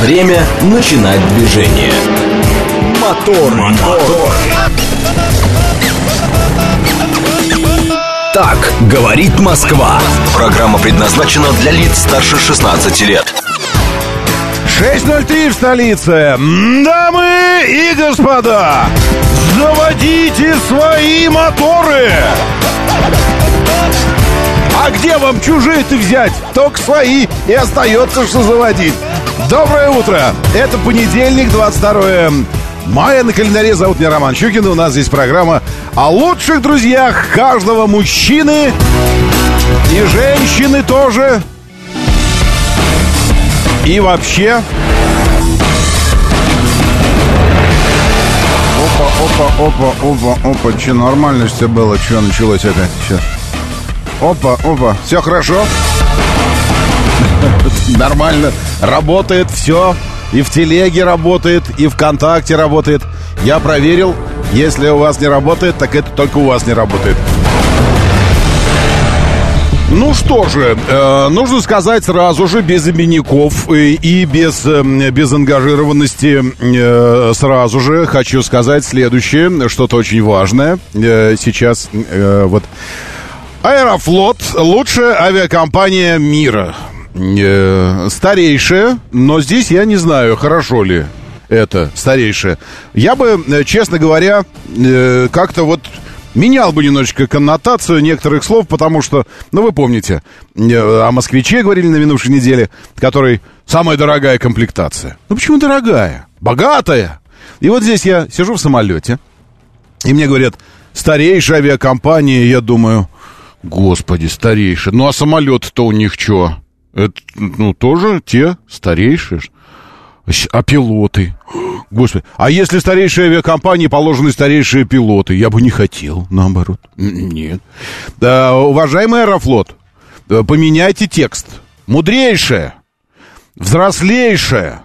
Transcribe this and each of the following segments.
Время начинать движение. Мотор, мотор. Так говорит Москва. Программа предназначена для лиц старше 16 лет. 6.03 в столице. Дамы и господа, заводите свои моторы. А где вам чужие-то взять? Только свои и остается, что заводить. Доброе утро. Это понедельник, 22 мая. На календаре зовут меня Роман Щукин. У нас здесь программа о лучших друзьях каждого мужчины и женщины тоже. И вообще... Опа, опа, опа, опа, опа. Че, нормально все было? Че началось опять сейчас? Опа, опа. Все хорошо? Нормально. Работает все. И в телеге работает, и ВКонтакте работает. Я проверил. Если у вас не работает, так это только у вас не работает. Ну что же, э, нужно сказать сразу же, без именников и, и без, э, без ангажированности, э, сразу же хочу сказать следующее, что-то очень важное. Э, сейчас э, вот Аэрофлот – лучшая авиакомпания мира. Э, старейшая, но здесь я не знаю, хорошо ли это старейшая. Я бы, э, честно говоря, э, как-то вот менял бы немножечко коннотацию некоторых слов, потому что, ну, вы помните, э, о москвиче говорили на минувшей неделе, который самая дорогая комплектация. Ну, почему дорогая? Богатая! И вот здесь я сижу в самолете, и мне говорят, старейшая авиакомпания, я думаю, господи, старейшая. Ну, а самолет-то у них что? Это, ну, тоже те старейшие. А пилоты? Господи, а если старейшие авиакомпании положены старейшие пилоты? Я бы не хотел, наоборот. Нет. Да, уважаемый Аэрофлот, э, поменяйте текст. Мудрейшая, взрослейшая,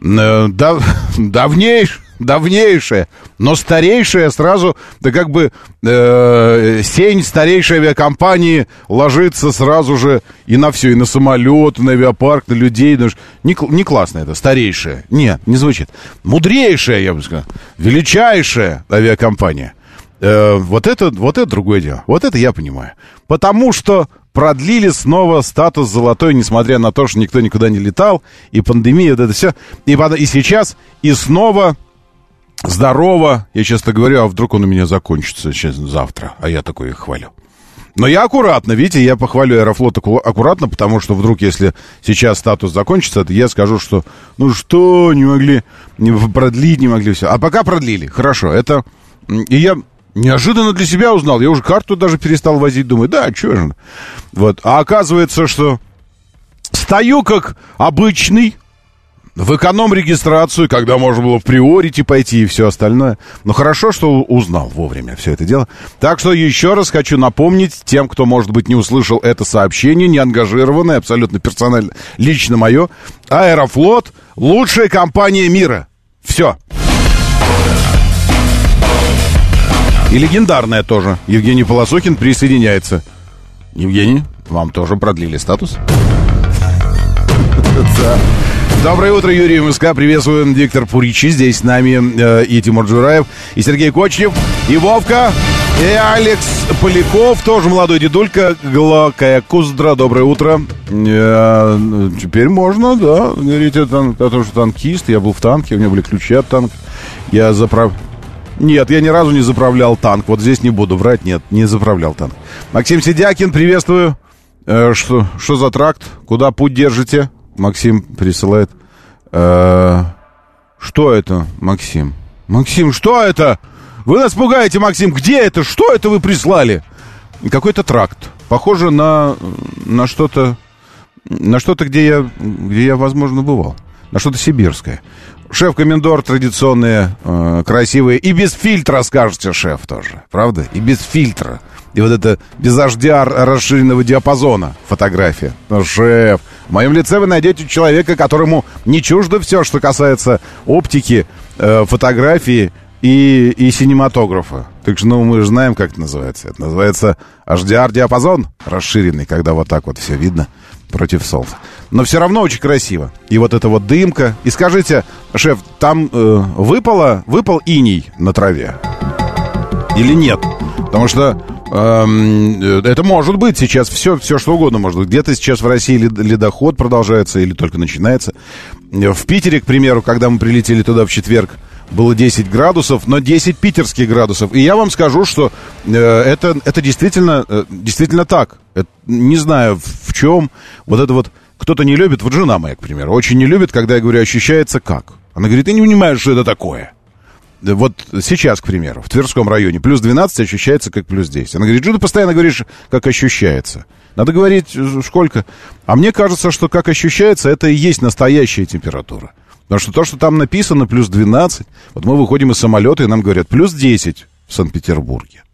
э, дав, давнейшая, давнейшая, но старейшая сразу, да как бы э, сень старейшей авиакомпании ложится сразу же и на все, и на самолет, и на авиапарк, на людей. Ну, не, не классно это, старейшая. Нет, не звучит. Мудрейшая, я бы сказал, величайшая авиакомпания. Э, вот, это, вот это другое дело. Вот это я понимаю. Потому что продлили снова статус золотой, несмотря на то, что никто никуда не летал, и пандемия, вот это все. И, и сейчас, и снова здорово. Я часто говорю, а вдруг он у меня закончится сейчас завтра, а я такой их хвалю. Но я аккуратно, видите, я похвалю Аэрофлот аккуратно, потому что вдруг, если сейчас статус закончится, то я скажу, что ну что, не могли продлить, не могли все. А пока продлили, хорошо, это... И я неожиданно для себя узнал, я уже карту даже перестал возить, думаю, да, что же. Вот, а оказывается, что стою как обычный в эконом-регистрацию, когда можно было в приорите пойти и все остальное. Но хорошо, что узнал вовремя все это дело. Так что еще раз хочу напомнить тем, кто, может быть, не услышал это сообщение, не ангажированное, абсолютно персонально, лично мое. Аэрофлот – лучшая компания мира. Все. И легендарная тоже. Евгений Полосухин присоединяется. Евгений, вам тоже продлили статус? Да. Доброе утро, Юрий МСК. Приветствуем Виктор Пуричи. Здесь с нами э, и Тимур Джураев, и Сергей Кочнев, и Вовка, и Алекс Поляков, тоже молодой дедулька, Глакая Куздра. Доброе утро. Э, теперь можно, да, говорить о, о том, что танкист. Я был в танке, у меня были ключи от танка. Я заправ... Нет, я ни разу не заправлял танк. Вот здесь не буду врать, нет, не заправлял танк. Максим Сидякин, приветствую. Э, что, что за тракт? Куда путь держите? Максим присылает. Э, что это, Максим? Максим, что это? Вы нас пугаете, Максим. Где это? Что это вы прислали? Какой-то тракт. Похоже на, на что-то, на что-то, где я, где я, возможно, бывал. На что-то сибирское. Шеф-комендор традиционные, э, красивые. И без фильтра, скажете, шеф тоже. Правда? И без фильтра. И вот это без HDR расширенного диапазона фотография. Шеф, в моем лице вы найдете человека, которому не чуждо все, что касается оптики, э, фотографии и, и синематографа. Так что, ну, мы же знаем, как это называется. Это называется HDR-диапазон расширенный, когда вот так вот все видно. против солнца. Но все равно очень красиво. И вот эта вот дымка. И скажите, шеф, там э, выпало, выпал иней на траве? Или нет? Потому что это может быть сейчас все, все что угодно может быть. Где-то сейчас в России ледоход продолжается или только начинается. В Питере, к примеру, когда мы прилетели туда в четверг, было 10 градусов, но 10 питерских градусов. И я вам скажу, что э, это, это действительно, э, действительно так. Это, не знаю, в чем вот это вот... Кто-то не любит, вот жена моя, к примеру, очень не любит, когда я говорю, ощущается как. Она говорит, ты не понимаешь, что это такое. Вот сейчас, к примеру, в Тверском районе плюс 12 ощущается как плюс 10. Она говорит, что ты постоянно говоришь, как ощущается. Надо говорить э, сколько. А мне кажется, что как ощущается, это и есть настоящая температура. Потому что то, что там написано, плюс 12, вот мы выходим из самолета, и нам говорят, плюс 10 в Санкт-Петербурге.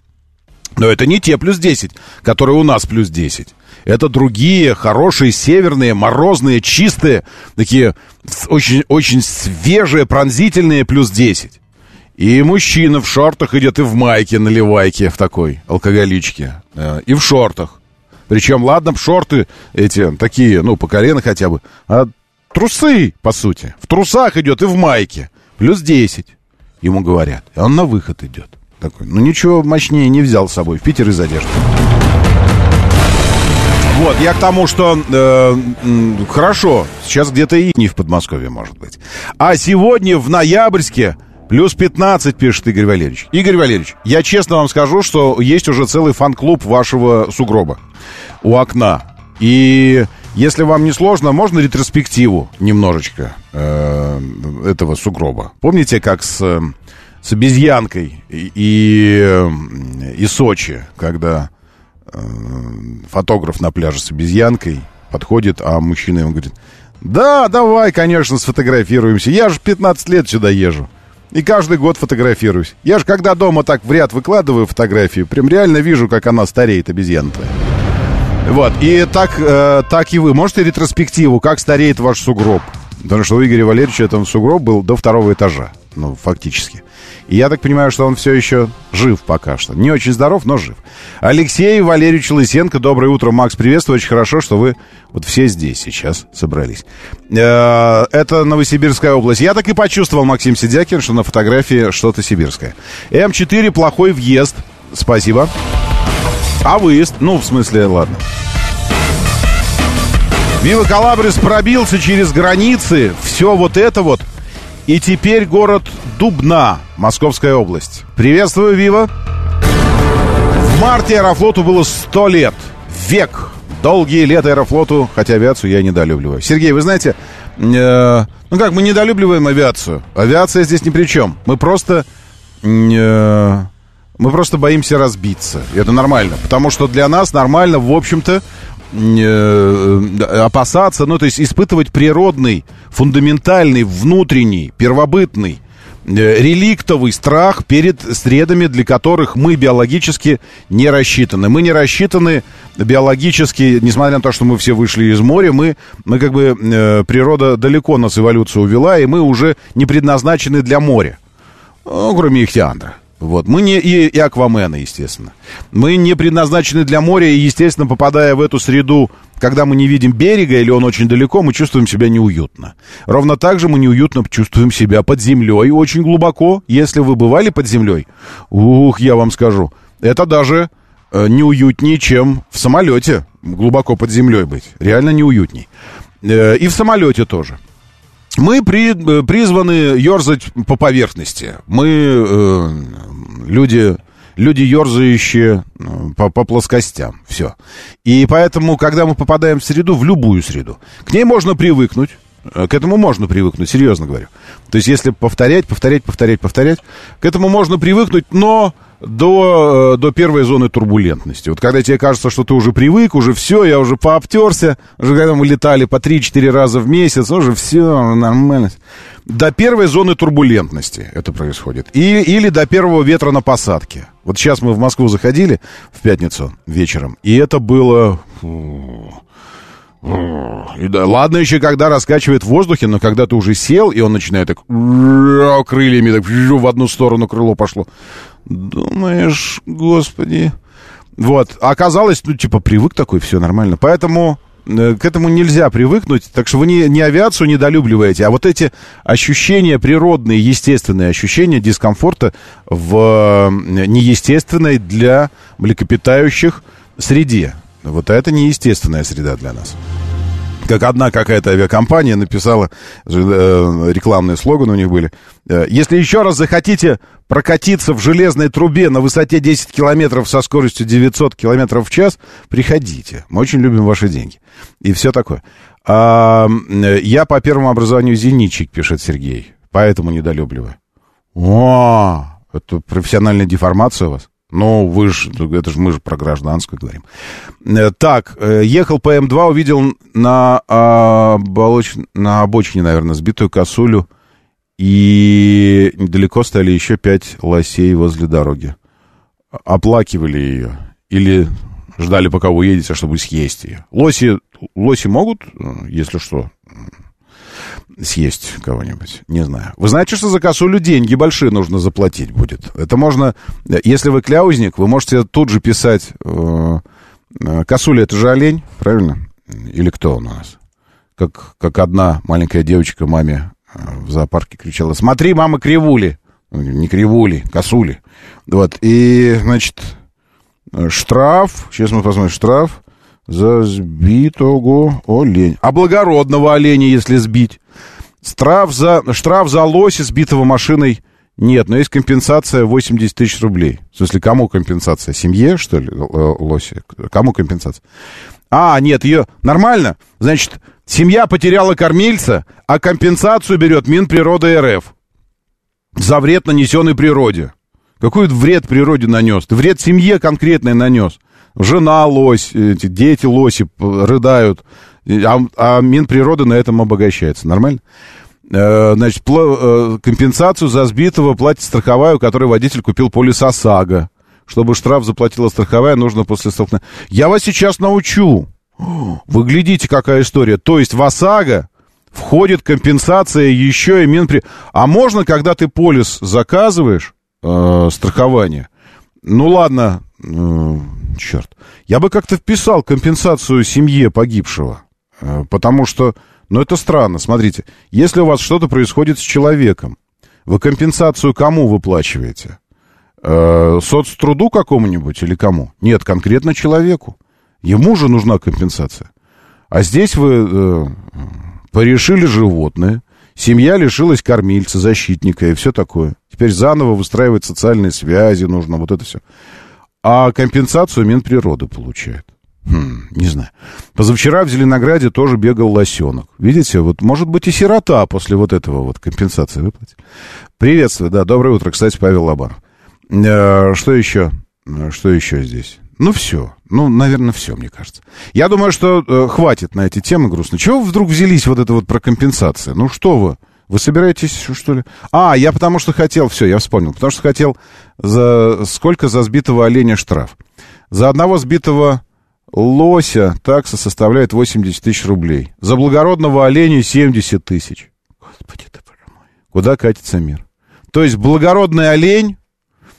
Но это не те плюс 10, которые у нас плюс 10. Это другие, хорошие, северные, морозные, чистые, такие очень, очень свежие, пронзительные плюс 10. И мужчина в шортах идет, и в майке наливайке, в такой алкоголичке, э, и в шортах. Причем, ладно, шорты эти такие, ну, по колено хотя бы, а Трусы, по сути. В трусах идет и в майке. Плюс 10. Ему говорят. И он на выход идет. Такой, ну ничего мощнее не взял с собой. В Питер из одежды. Вот, я к тому, что э, хорошо, сейчас где-то и не в Подмосковье, может быть. А сегодня в ноябрьске плюс 15, пишет Игорь Валерьевич. Игорь Валерьевич, я честно вам скажу, что есть уже целый фан-клуб вашего сугроба у окна. И если вам не сложно, можно ретроспективу немножечко э, этого сугроба. Помните, как с, с обезьянкой и, и, и Сочи, когда э, фотограф на пляже с обезьянкой подходит, а мужчина ему говорит, да, давай, конечно, сфотографируемся. Я же 15 лет сюда езжу. И каждый год фотографируюсь. Я же когда дома так в ряд выкладываю фотографию, прям реально вижу, как она стареет, обезьяна твоя. Вот, и так, э, так и вы. Можете ретроспективу, как стареет ваш сугроб? Потому что у Игоря Валерьевича этом сугроб был до второго этажа, ну, фактически. И я так понимаю, что он все еще жив пока что. Не очень здоров, но жив. Алексей Валерьевич Лысенко, доброе утро, Макс, приветствую. Очень хорошо, что вы вот все здесь сейчас собрались. Э, это Новосибирская область. Я так и почувствовал, Максим Сидякин, что на фотографии что-то сибирское. М4, плохой въезд. Спасибо. А выезд? Ну, в смысле, ладно. Вива Калабрис пробился через границы. Все вот это вот. И теперь город Дубна, Московская область. Приветствую, Вива. В марте Аэрофлоту было 100 лет. Век. Долгие лета Аэрофлоту, хотя авиацию я недолюбливаю. Сергей, вы знаете, э, ну как, мы недолюбливаем авиацию. Авиация здесь ни при чем. Мы просто... Э, мы просто боимся разбиться. И это нормально. Потому что для нас нормально, в общем-то, опасаться, ну, то есть испытывать природный, фундаментальный, внутренний, первобытный, э, реликтовый страх перед средами, для которых мы биологически не рассчитаны. Мы не рассчитаны биологически, несмотря на то, что мы все вышли из моря, мы, мы как бы, э, природа далеко нас эволюцию увела, и мы уже не предназначены для моря. Ну, кроме Ихтиандра. Вот. Мы не и, и аквамены, естественно. Мы не предназначены для моря, и, естественно, попадая в эту среду, когда мы не видим берега или он очень далеко, мы чувствуем себя неуютно. Ровно так же мы неуютно чувствуем себя под землей очень глубоко. Если вы бывали под землей, ух, я вам скажу, это даже э, неуютнее, чем в самолете глубоко под землей быть. Реально неуютней. Э, и в самолете тоже. Мы при, э, призваны ерзать по поверхности. Мы э, люди, люди ерзающие э, по, по плоскостям. Все. И поэтому, когда мы попадаем в среду, в любую среду, к ней можно привыкнуть. Э, к этому можно привыкнуть, серьезно говорю. То есть, если повторять, повторять, повторять, повторять, к этому можно привыкнуть, но до, э, до первой зоны турбулентности. Вот когда тебе кажется, что ты уже привык, уже все, я уже пообтерся, уже когда мы летали по 3-4 раза в месяц, уже все нормально. До первой зоны турбулентности это происходит. И, или до первого ветра на посадке. Вот сейчас мы в Москву заходили в пятницу вечером, и это было... И да, ладно еще, когда раскачивает в воздухе, но когда ты уже сел, и он начинает так крыльями так в одну сторону крыло пошло. Думаешь, господи. Вот, оказалось, ну, типа, привык такой, все нормально. Поэтому э, к этому нельзя привыкнуть, так что вы не, не авиацию недолюбливаете, а вот эти ощущения природные, естественные ощущения дискомфорта в э, неестественной для млекопитающих среде. Вот это неестественная среда для нас как одна какая-то авиакомпания написала, э, рекламные слоганы у них были. Э, Если еще раз захотите прокатиться в железной трубе на высоте 10 километров со скоростью 900 километров в час, приходите. Мы очень любим ваши деньги. И все такое. А, э, я по первому образованию зенитчик, пишет Сергей. Поэтому недолюбливаю. О, это профессиональная деформация у вас? Ну, вы же, это же мы же про гражданскую говорим. Э, так, э, ехал по М2, увидел на, оболоч... на обочине, наверное, сбитую косулю, и недалеко стали еще пять лосей возле дороги. Оплакивали ее или ждали, пока вы уедете, чтобы съесть ее. Лоси, лоси могут, э, если что, съесть кого-нибудь. Не знаю. Вы знаете, что за косулю деньги большие нужно заплатить будет? Это можно... Если вы кляузник, вы можете тут же писать... Э, э, косуля — это же олень, правильно? Или кто он у нас? Как, как одна маленькая девочка маме э, в зоопарке кричала, смотри, мама, кривули. Не кривули, косули. Вот, и, значит, штраф, сейчас мы посмотрим, штраф за сбитого оленя. А благородного оленя, если сбить? Штраф за, штраф за лося, сбитого машиной, нет, но есть компенсация 80 тысяч рублей. В смысле, кому компенсация? Семье, что ли, лоси? Кому компенсация? А, нет, ее нормально. Значит, семья потеряла кормильца, а компенсацию берет Минприрода РФ за вред, нанесенный природе. Какой вред природе нанес? Ты вред семье конкретный нанес. Жена лось, дети лоси рыдают, а, а Минприрода на этом обогащается. Нормально? Э, значит, э, компенсацию за сбитого платит страховая, у которой водитель купил полис ОСАГО. Чтобы штраф заплатила страховая, нужно после столкновения. Я вас сейчас научу. Вы глядите, какая история. То есть в ОСАГО входит компенсация еще и Минпри... А можно, когда ты полис заказываешь, э, страхование, ну ладно, э, черт, я бы как-то вписал компенсацию семье погибшего. Э, потому что, ну это странно, смотрите, если у вас что-то происходит с человеком, вы компенсацию кому выплачиваете? Э, соцтруду какому-нибудь или кому? Нет, конкретно человеку. Ему же нужна компенсация. А здесь вы э, порешили животное, семья лишилась кормильца, защитника и все такое. Теперь заново выстраивать социальные связи нужно, вот это все. А компенсацию Минприроды получает. Хм, не знаю. Позавчера в Зеленограде тоже бегал лосенок. Видите, вот может быть и сирота после вот этого вот компенсации выплатить. Приветствую, да, доброе утро, кстати, Павел Лобанов. Э, что еще? Что еще здесь? Ну, все. Ну, наверное, все, мне кажется. Я думаю, что э, хватит на эти темы грустно. Чего вы вдруг взялись вот это вот про компенсацию? Ну, что вы? Вы собираетесь, что ли? А, я потому что хотел, все, я вспомнил. Потому что хотел за... Сколько за сбитого оленя штраф? За одного сбитого лося такса составляет 80 тысяч рублей. За благородного оленя 70 тысяч. Господи ты, мой. Куда катится мир? То есть благородный олень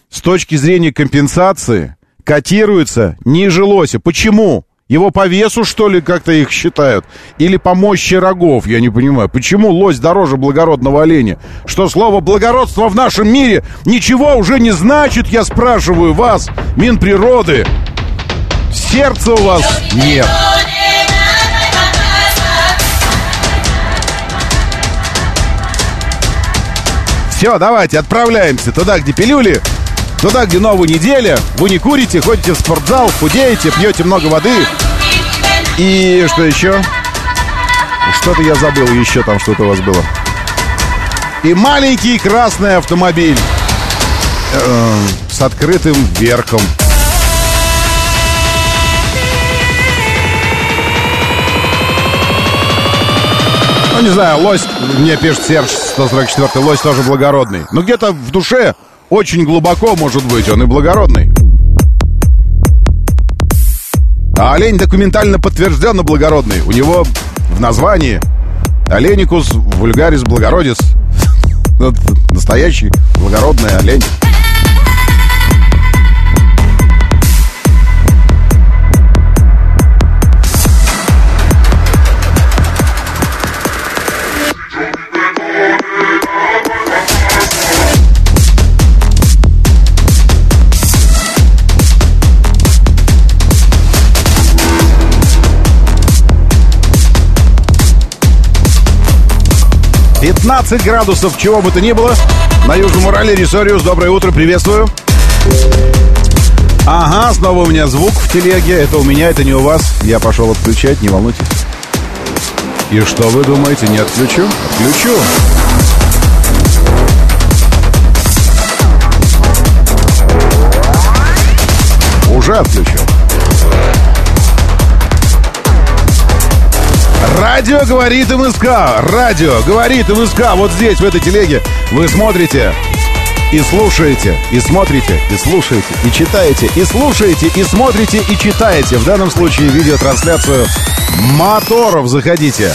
с точки зрения компенсации котируется ниже лося. Почему? Его по весу, что ли, как-то их считают? Или по мощи рогов, я не понимаю. Почему лось дороже благородного оленя? Что слово «благородство» в нашем мире ничего уже не значит, я спрашиваю вас, Минприроды. Сердца у вас нет. Все, давайте, отправляемся туда, где пилюли, туда, где новая неделя. Вы не курите, ходите в спортзал, худеете, пьете много воды. И что еще? Что-то я забыл, еще там что-то у вас было. И маленький красный автомобиль э, с открытым верхом. Ну, не знаю, лось, мне пишет Серж 144 лось тоже благородный. Но где-то в душе, очень глубоко, может быть, он и благородный. А олень документально подтвержденно благородный. У него в названии Оленикус вульгарис благородис. Настоящий благородный олень. 15 градусов, чего бы то ни было. На Южном Урале, Ресориус, доброе утро, приветствую. Ага, снова у меня звук в телеге. Это у меня, это не у вас. Я пошел отключать, не волнуйтесь. И что вы думаете, не отключу? Отключу. Уже отключил. Радио говорит МСК. Радио говорит МСК. Вот здесь, в этой телеге, вы смотрите и слушаете, и смотрите, и слушаете, и читаете, и слушаете, и смотрите, и читаете. В данном случае видеотрансляцию моторов. Заходите.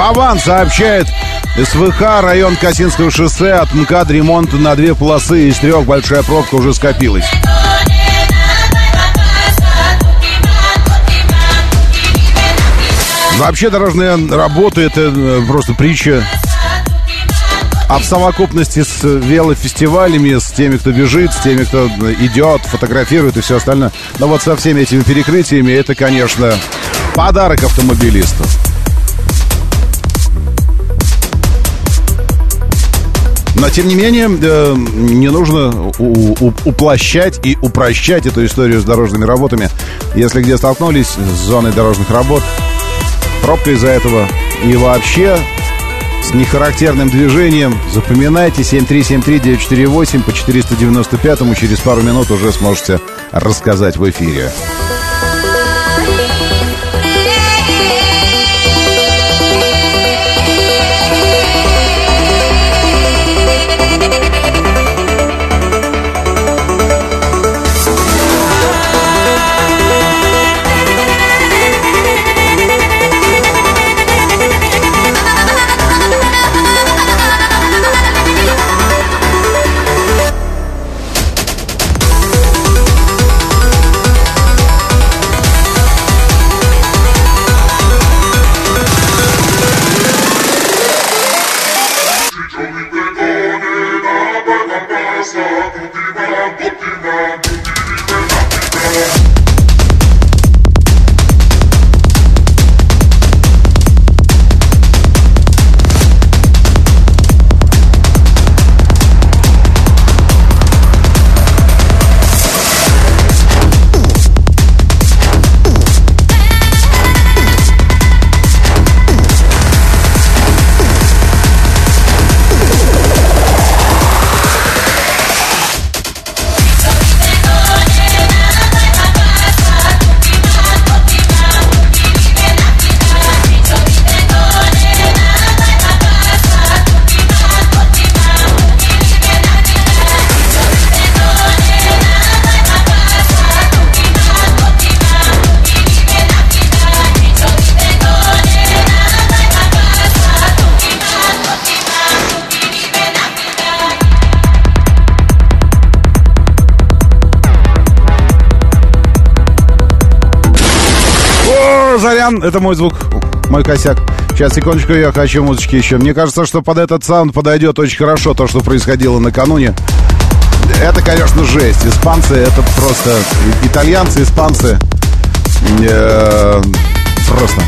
Вован сообщает, СВХ, район Касинского шоссе, от МКАД ремонт на две полосы из трех большая пробка уже скопилась. Вообще дорожные работы это э, просто притча. А в совокупности с велофестивалями, с теми, кто бежит, с теми, кто идет, фотографирует и все остальное. Но вот со всеми этими перекрытиями это, конечно, подарок автомобилисту. Но, тем не менее, э, не нужно уплощать и упрощать эту историю с дорожными работами. Если где столкнулись с зоной дорожных работ, пробка из-за этого и вообще с нехарактерным движением, запоминайте 7373948 по 495 через пару минут уже сможете рассказать в эфире. Зарян, это мой звук, мой косяк. Сейчас, секундочку, я хочу музычки еще. Мне кажется, что под этот саунд подойдет очень хорошо то, что происходило накануне. Это, конечно, жесть. Испанцы, это просто... Итальянцы, испанцы... Э, просто...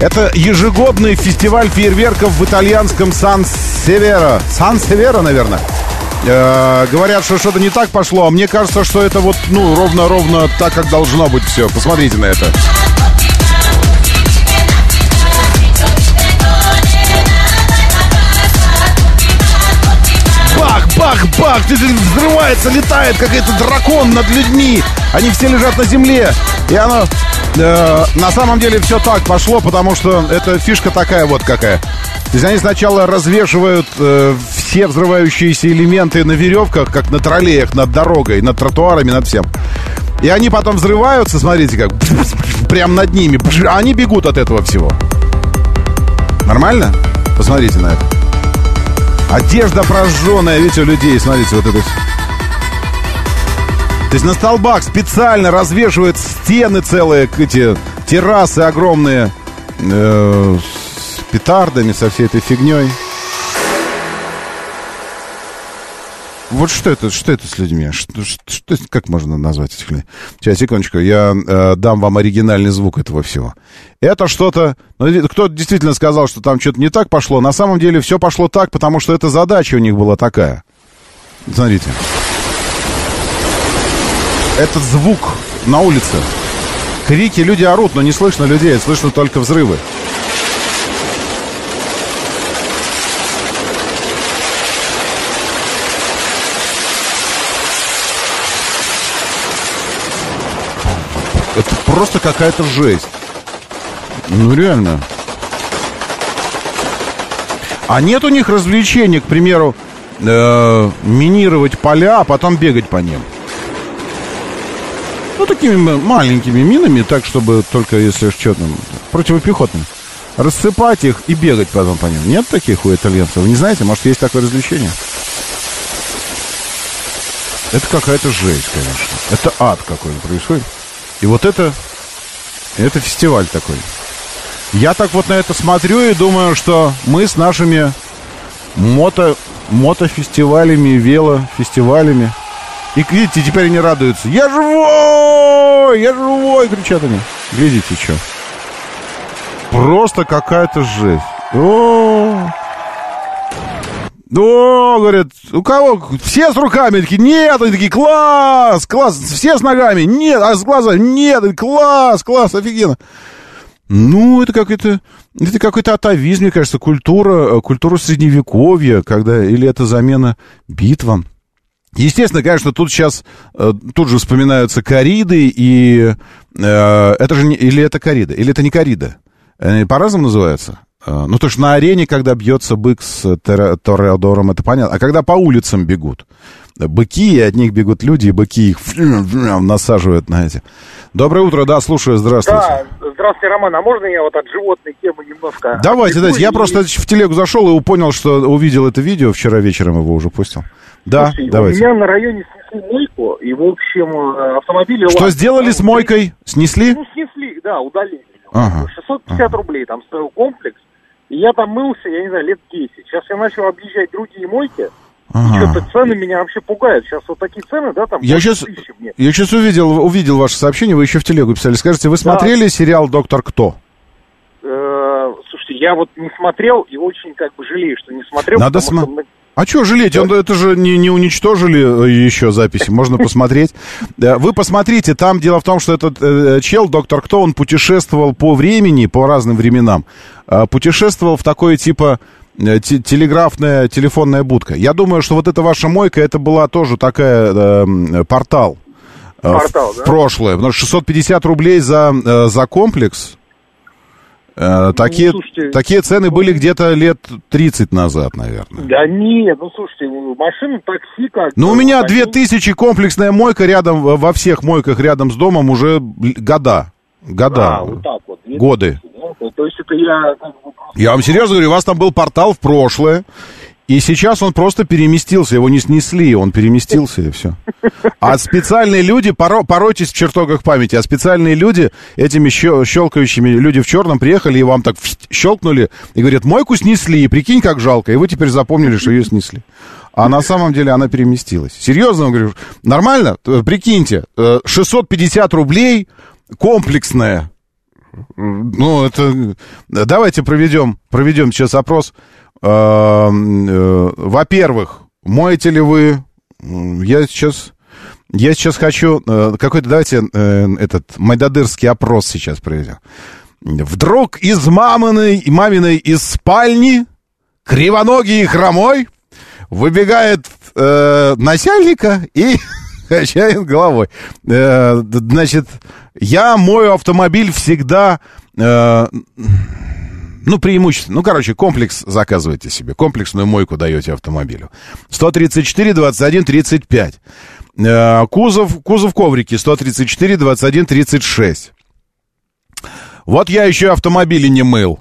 Это ежегодный фестиваль фейерверков в итальянском Сан-Северо. Сан-Северо, наверное. Э, говорят, что что-то не так пошло, а мне кажется, что это вот, ну, ровно-ровно так, как должно быть все. Посмотрите на это. Бах, взрывается, летает какой-то дракон над людьми. Они все лежат на земле. И оно... Э, на самом деле все так пошло, потому что эта фишка такая вот какая. То есть они сначала развешивают э, все взрывающиеся элементы на веревках, как на троллеях, над дорогой, над тротуарами, над всем. И они потом взрываются, смотрите как, прям над ними. Они бегут от этого всего. Нормально? Посмотрите на это. Одежда прожженная, видите, у людей, смотрите, вот это. То есть на столбах специально развешивают стены целые, эти террасы огромные э, с петардами, со всей этой фигней. Вот что это, что это с людьми? Что, что, как можно назвать этих людей? Сейчас, секундочку, я э, дам вам оригинальный звук этого всего. Это что-то... Ну, кто действительно сказал, что там что-то не так пошло? На самом деле все пошло так, потому что эта задача у них была такая. Смотрите. Этот звук на улице. Крики, люди орут, но не слышно людей, слышно только взрывы. Это просто какая-то жесть. Ну, реально. А нет у них развлечений, к примеру, э, минировать поля, а потом бегать по ним? Ну, такими маленькими минами, так, чтобы только, если что там, противопехотными. Рассыпать их и бегать потом по ним. Нет таких у итальянцев? Вы не знаете? Может, есть такое развлечение? Это какая-то жесть, конечно. Это ад какой-то происходит. И вот это, это фестиваль такой. Я так вот на это смотрю и думаю, что мы с нашими мото, мотофестивалями, велофестивалями. И видите, теперь они радуются. Я живой! Я живой! Кричат они. Видите, что? Просто какая-то жесть. О, о, говорят, у кого? Все с руками. Такие, нет. Они такие, класс, класс. Все с ногами. Нет. А с глазами? Нет. Класс, класс, офигенно. Ну, это какой-то... Это какой-то атовизм, мне кажется, культура, культура средневековья, когда... Или это замена битвам. Естественно, конечно, тут сейчас э, тут же вспоминаются кориды, и э, это же не, или это корида, или это не корида. По-разному называются. А, ну, то есть на арене, когда бьется бык с Тореадором, это понятно. А когда по улицам бегут, быки, и от них бегут люди, и быки их насаживают на эти. Доброе утро, да, слушаю, здравствуйте. Да, здравствуйте, Роман, а можно я вот от животной темы немножко... Давайте, давайте, я просто в телегу зашел и понял, что увидел это видео, вчера вечером его уже пустил. Да, Слушай, давайте. У меня на районе снесли мойку, и, в общем, э, автомобили... Что сделали с мойкой? Снесли? Ну, снесли, да, удалили. Ага. 650 ага. рублей там стоил комплекс. И я там мылся, я не знаю, лет 10. Сейчас я начал объезжать другие мойки. Ага. Что-то цены меня вообще пугают. Сейчас вот такие цены, да, там... Я сейчас, я сейчас увидел, увидел ваше сообщение, вы еще в телегу писали. Скажите, вы смотрели да. сериал «Доктор Кто»? Э, слушайте, я вот не смотрел и очень как бы жалею, что не смотрел. Надо смотреть. А что жалеть? Он, это же не, не уничтожили э, еще записи, можно посмотреть. Вы посмотрите, там дело в том, что этот э, чел, доктор Кто, он путешествовал по времени, по разным временам. Э, путешествовал в такое типа э, телеграфная телефонная будка. Я думаю, что вот эта ваша мойка, это была тоже такая э, портал. Портал, в, да? в прошлое. Потому что 650 рублей за, э, за комплекс Э, такие, ну, слушайте, такие цены были где-то лет 30 назад, наверное. Да нет, ну слушайте, машины такси как... Ну у меня такси... 2000 комплексная мойка рядом, во всех мойках рядом с домом уже года. Года. А, вот так вот. Годы. Ну, то есть это я... Я вам серьезно говорю, у вас там был портал в прошлое, и сейчас он просто переместился, его не снесли, он переместился и все. А специальные люди, поро, поройтесь в чертогах памяти, а специальные люди, этими щелкающими люди в черном приехали и вам так щелкнули и говорят, мойку снесли, и прикинь, как жалко, и вы теперь запомнили, что ее снесли. А на самом деле она переместилась. Серьезно, я говорю, нормально? Э, прикиньте, 650 э, рублей комплексная. Ну, это... Давайте проведем, проведем сейчас опрос. Э, э, во-первых, моете ли вы... Я сейчас... Я сейчас хочу... Э, какой-то, давайте, этот майдадырский опрос сейчас проведем. Вдруг из маминой, маминой из спальни, кривоногий и хромой, Выбегает э, начальника и качает головой. Э, значит, я мою автомобиль всегда... Э, ну, преимущественно. Ну, короче, комплекс заказывайте себе. Комплексную мойку даете автомобилю. 134, 21, 35. Э, кузов, кузов коврики 134, 21, 36. Вот я еще автомобили не мыл.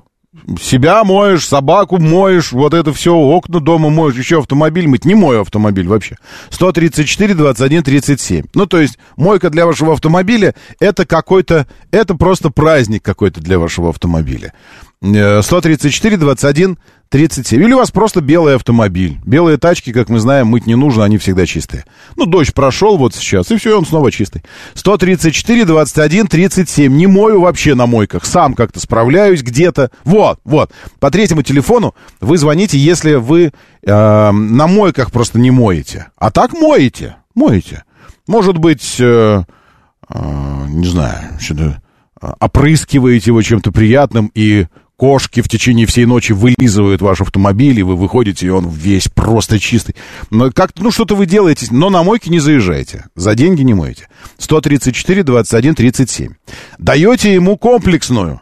Себя моешь, собаку моешь, вот это все, окна дома моешь, еще автомобиль мыть. Не мой автомобиль вообще. 134, 21, 37. Ну, то есть, мойка для вашего автомобиля, это какой-то, это просто праздник какой-то для вашего автомобиля. 134, 21, 37. Или у вас просто белый автомобиль. Белые тачки, как мы знаем, мыть не нужно, они всегда чистые. Ну, дождь прошел вот сейчас, и все, он снова чистый. 134, 21, 37. Не мою вообще на мойках. Сам как-то справляюсь где-то. Вот, вот. По третьему телефону вы звоните, если вы э, на мойках просто не моете. А так моете. Моете. Может быть, э, э, не знаю, что-то э, опрыскиваете его чем-то приятным и Кошки в течение всей ночи вылизывают ваш автомобиль, и вы выходите, и он весь просто чистый. Но как ну, что-то вы делаете, но на мойке не заезжайте. За деньги не моете. 134, 21, 37. Даете ему комплексную.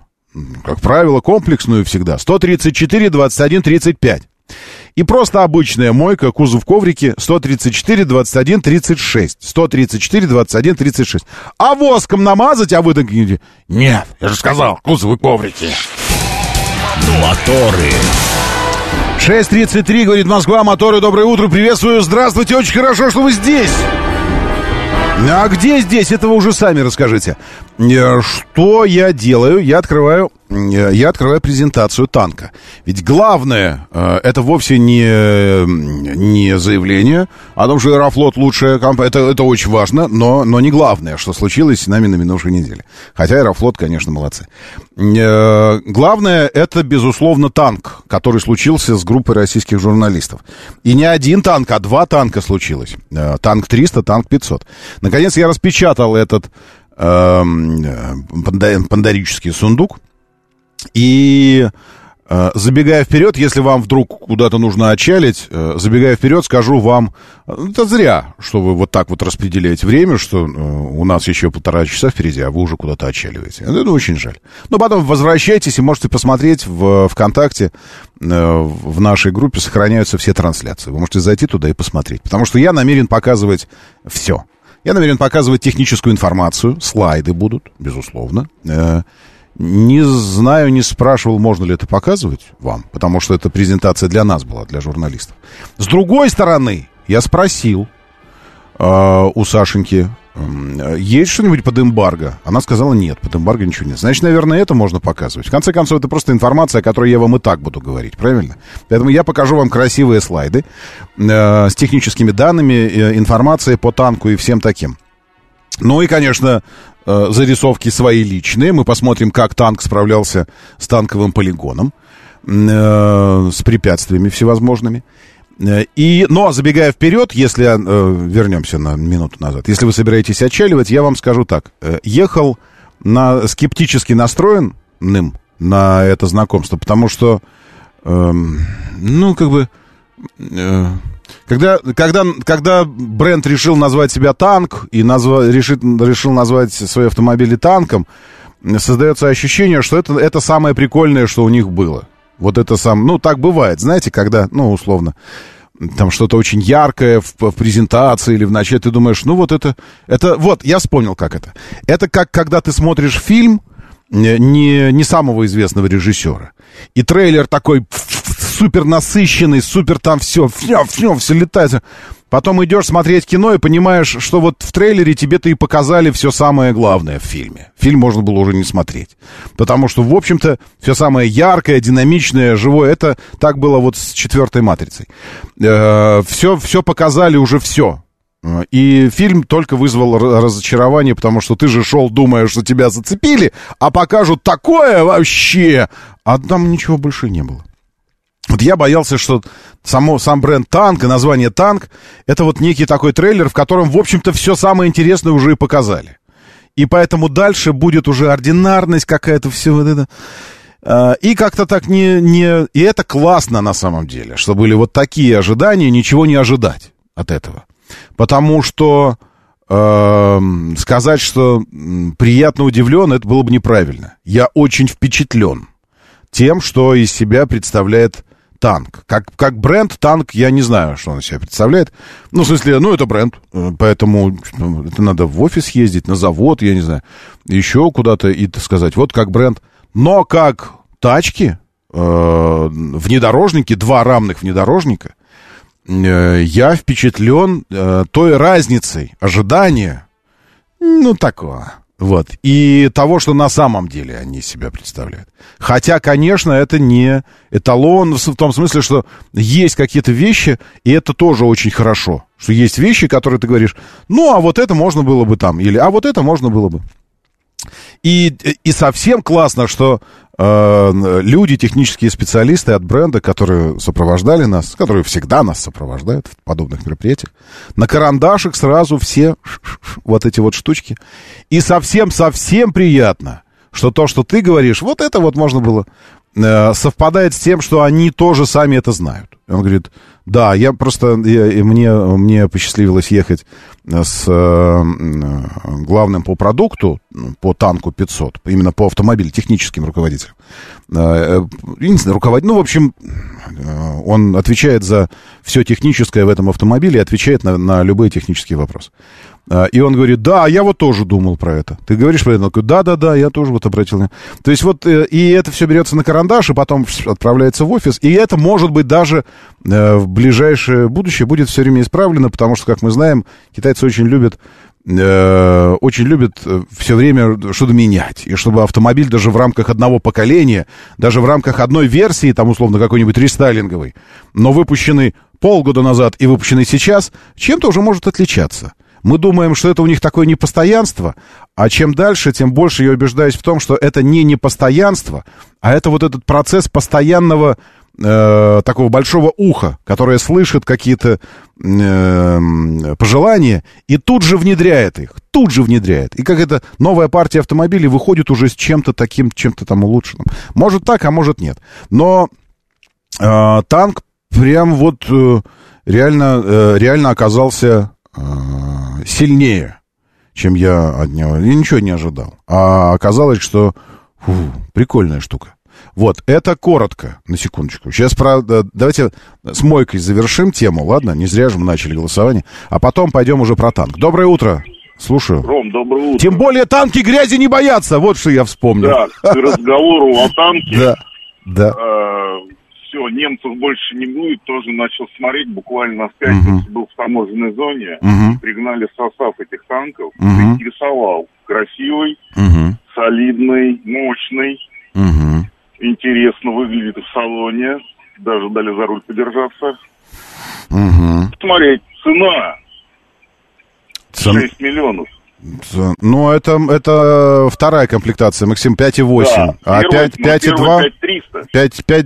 Как правило, комплексную всегда. 134, 21, 35. И просто обычная мойка, кузов коврики 134, 21, 36. 134, 21, 36. А воском намазать, а вы так... Нет, я же сказал, кузовы коврики. Моторы. 6.33, говорит Москва, моторы, доброе утро, приветствую, здравствуйте, очень хорошо, что вы здесь. А где здесь? Это вы уже сами расскажите. Э, что я делаю? Я открываю Э, я открываю презентацию танка. Ведь главное, э, это вовсе не, не заявление о том, что Аэрофлот лучшая компания. Это, это очень важно, но, но не главное, что случилось с нами на минувшей неделе. Хотя Аэрофлот, конечно, молодцы. Главное, это, безусловно, танк, который случился с группой российских журналистов. И не один танк, а два танка случилось. Танк 300, танк 500. Наконец, я распечатал этот эм, пандарический сундук и э, забегая вперед, если вам вдруг куда-то нужно отчалить, э, забегая вперед, скажу вам, э, это зря, что вы вот так вот распределяете время, что у нас еще полтора часа впереди, а вы уже куда-то отчаливаете. Это очень жаль. Но потом возвращайтесь и можете посмотреть в ВКонтакте, в нашей группе сохраняются все трансляции. Вы можете зайти туда и посмотреть. Потому что я намерен показывать все. Я намерен показывать техническую информацию, слайды будут, безусловно. Не знаю, не спрашивал, можно ли это показывать вам, потому что эта презентация для нас была, для журналистов. С другой стороны, я спросил э, у Сашеньки, э, есть что-нибудь под эмбарго? Она сказала, нет, под эмбарго ничего нет. Значит, наверное, это можно показывать. В конце концов, это просто информация, о которой я вам и так буду говорить, правильно? Поэтому я покажу вам красивые слайды э, с техническими данными, э, информацией по танку и всем таким. Ну и, конечно, э, зарисовки свои личные. Мы посмотрим, как танк справлялся с танковым полигоном, э, с препятствиями всевозможными. Э, и, но забегая вперед, если вернемся на минуту назад, если вы собираетесь отчаливать, я вам скажу так: ехал на скептически настроенным на это знакомство, потому что, эм, ну как бы когда, когда, когда бренд решил назвать себя танк и назва, решит, решил назвать свои автомобили танком, создается ощущение, что это, это самое прикольное, что у них было. Вот это сам, ну, так бывает, знаете, когда, ну, условно, там что-то очень яркое в, в презентации или в начале, ты думаешь, ну, вот это, это, вот, я вспомнил, как это. Это как, когда ты смотришь фильм не, не самого известного режиссера, и трейлер такой супер насыщенный, супер там все, все, все, все летает. Потом идешь смотреть кино и понимаешь, что вот в трейлере тебе-то и показали все самое главное в фильме. Фильм можно было уже не смотреть. Потому что, в общем-то, все самое яркое, динамичное, живое, это так было вот с четвертой матрицей. Э, все, все показали уже все. И фильм только вызвал разочарование, потому что ты же шел, думая, что тебя зацепили, а покажут такое вообще. А там ничего больше не было. Вот я боялся, что само, сам бренд танк и название танк это вот некий такой трейлер, в котором, в общем-то, все самое интересное уже и показали. И поэтому дальше будет уже ординарность какая-то, все вот это. Э, и как-то так не, не... И это классно на самом деле, что были вот такие ожидания, ничего не ожидать от этого. Потому что э, сказать, что приятно удивлен, это было бы неправильно. Я очень впечатлен тем, что из себя представляет танк. Как, как бренд танк, я не знаю, что он из себя представляет. Ну, в смысле, ну, это бренд, э, поэтому ну, это надо в офис ездить, на завод, я не знаю, еще куда-то и сказать, вот как бренд. Но как тачки, э, внедорожники, два равных внедорожника, э, я впечатлен э, той разницей ожидания, ну, такого вот. И того, что на самом деле они себя представляют. Хотя, конечно, это не эталон в том смысле, что есть какие-то вещи, и это тоже очень хорошо. Что есть вещи, которые ты говоришь, ну, а вот это можно было бы там, или а вот это можно было бы. И, и совсем классно, что люди, технические специалисты от бренда, которые сопровождали нас, которые всегда нас сопровождают в подобных мероприятиях, на карандашах сразу все вот эти вот штучки. И совсем-совсем приятно, что то, что ты говоришь, вот это вот можно было, э, совпадает с тем, что они тоже сами это знают. Он говорит, да, я просто, я, мне, мне посчастливилось ехать с э, главным по продукту, по танку 500, именно по автомобилю, техническим руководителем. Э, не знаю, руководитель, ну, в общем, э, он отвечает за все техническое в этом автомобиле и отвечает на, на любые технические вопросы. А, и он говорит, да, я вот тоже думал про это. Ты говоришь про это? Он говорит, да, да, да, я тоже вот обратил внимание. То есть вот, э, и это все берется на карандаш, и потом отправляется в офис. И это, может быть, даже э, в ближайшее будущее будет все время исправлено, потому что, как мы знаем, китайцы очень любят э, очень любят все время что-то менять. И чтобы автомобиль даже в рамках одного поколения, даже в рамках одной версии, там, условно, какой-нибудь рестайлинговый, но выпущенный полгода назад и выпущенный сейчас, чем-то уже может отличаться. Мы думаем, что это у них такое непостоянство, а чем дальше, тем больше я убеждаюсь в том, что это не непостоянство, а это вот этот процесс постоянного э, такого большого уха, которое слышит какие-то э, пожелания и тут же внедряет их, тут же внедряет. И как это новая партия автомобилей выходит уже с чем-то таким, чем-то там улучшенным. Может так, а может нет. Но э, танк прям вот э, реально, э, реально оказался э, сильнее, чем я от него. Я ничего не ожидал. А оказалось, что фу, прикольная штука. Вот, это коротко, на секундочку. Сейчас, правда, давайте с мойкой завершим тему, ладно? Не зря же мы начали голосование. А потом пойдем уже про танк. Доброе утро. Слушаю. Ром, доброе утро. Тем более танки грязи не боятся. Вот что я вспомнил. Да, к разговору о танке. Да, да. Все, немцев больше не будет, тоже начал смотреть, буквально в пятницу uh-huh. был в таможенной зоне, uh-huh. пригнали состав этих танков, uh-huh. интересовал, красивый, uh-huh. солидный, мощный, uh-huh. интересно выглядит в салоне, даже дали за руль подержаться. Uh-huh. Смотреть, цена, Цен... 6 миллионов. Ну, это, это вторая комплектация, Максим, 5,8. Да, а 5, 5,2? 5, 5,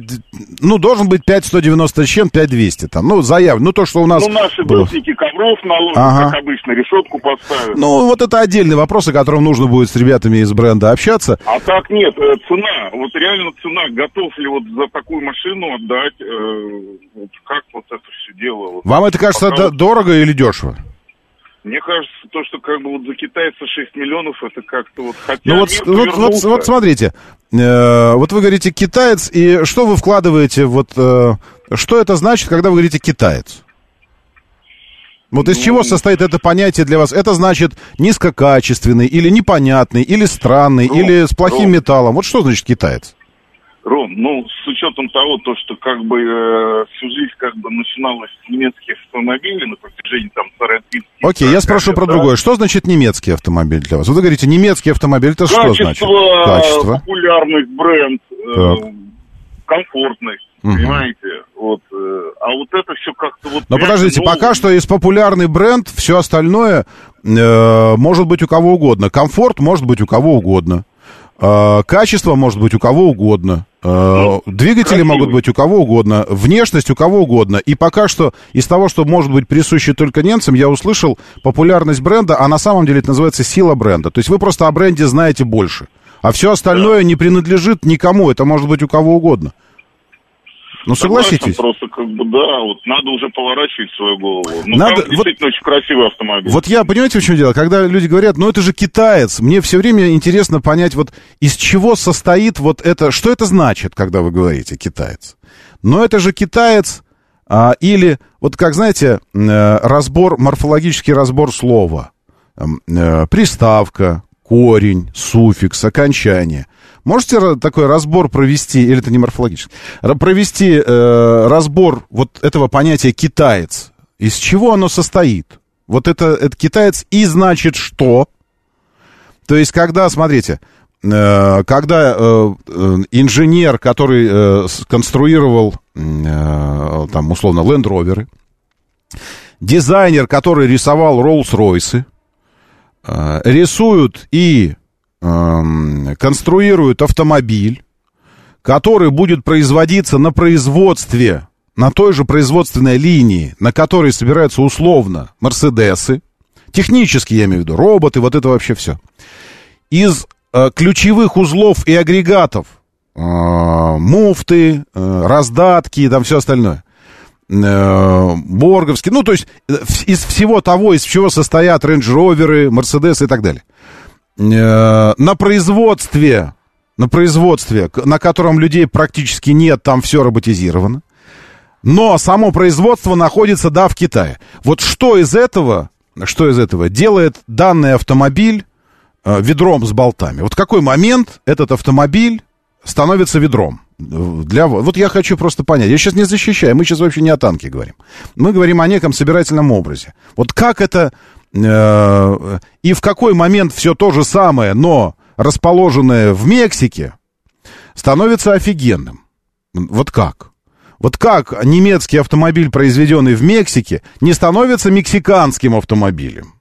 ну, должен быть 5,190 чем, 5,200 там. Ну, заяв, ну, то, что у нас... Ну, наши было. брусики ковров наложат, ага. как обычно, решетку поставят. Ну, вот это отдельный вопрос, о котором нужно будет с ребятами из бренда общаться. А так нет, э, цена, вот реально цена, готов ли вот за такую машину отдать, э, вот как вот это все дело? Вам это кажется Пока... дорого или дешево? Мне кажется, то, что как бы вот за китайца 6 миллионов, это как-то вот хотя Ну вот, вот, вот, вот смотрите, э, вот вы говорите китаец, и что вы вкладываете, вот, э, что это значит, когда вы говорите китаец? Вот из ну, чего состоит это понятие для вас? Это значит низкокачественный, или непонятный, или странный, Ром, или с плохим Ром, металлом. Вот что значит китаец? Ром, ну, с учетом того, то, что как бы э, всю жизнь как бы начиналась с немецких автомобилей на протяжении там 40 Окей, я спрошу про да? другое. Что значит немецкий автомобиль для вас? Вы говорите, немецкий автомобиль, это Качество, что значит? Качество, популярность, бренд, э, комфортность, угу. понимаете? Вот, э, а вот это все как-то вот... Но подождите, новый... пока что есть популярный бренд, все остальное э, может быть у кого угодно. Комфорт может быть у кого угодно. Э, качество может быть у кого угодно. Э, ну, двигатели красивый. могут быть у кого угодно. Внешность у кого угодно. И пока что из того, что может быть присуще только немцам, я услышал популярность бренда, а на самом деле это называется сила бренда. То есть вы просто о бренде знаете больше. А все остальное не принадлежит никому, это может быть у кого угодно. Ну, согласитесь. Согласен, просто как бы, да, вот надо уже поворачивать свою голову. Ну, надо, там действительно вот, очень красивый автомобиль. Вот я, понимаете, в чем дело? Когда люди говорят, ну, это же китаец, мне все время интересно понять, вот из чего состоит вот это, что это значит, когда вы говорите китаец? Но это же китаец, а, или, вот как знаете, э, разбор, морфологический разбор слова. Э, приставка, корень, суффикс, окончание. Можете такой разбор провести, или это не морфологический, провести э, разбор вот этого понятия китаец? Из чего оно состоит? Вот это, это китаец и значит что? То есть, когда, смотрите, э, когда э, э инженер, который э, сконструировал, э, там, условно, Rover, дизайнер, который рисовал э, рисуют и э, конструируют автомобиль, который будет производиться на производстве, на той же производственной линии, на которой собираются условно Мерседесы, технически я имею в виду, роботы, вот это вообще все. Из э, ключевых узлов и агрегатов, э, муфты, э, раздатки, там все остальное, э, Борговский, ну, то есть э, из всего того, из чего состоят рейндж-роверы, Мерседесы и так далее. Э, на производстве, на производстве, на котором людей практически нет, там все роботизировано. Но само производство находится, да, в Китае. Вот что из этого, что из этого делает данный автомобиль э, ведром с болтами? Вот какой момент этот автомобиль становится ведром? Для, вот я хочу просто понять. Я сейчас не защищаю, мы сейчас вообще не о танке говорим. Мы говорим о неком собирательном образе. Вот как это Э, и в какой момент все то же самое, но расположенное в Мексике, становится офигенным. Вот как? Вот как немецкий автомобиль, произведенный в Мексике, не становится мексиканским автомобилем,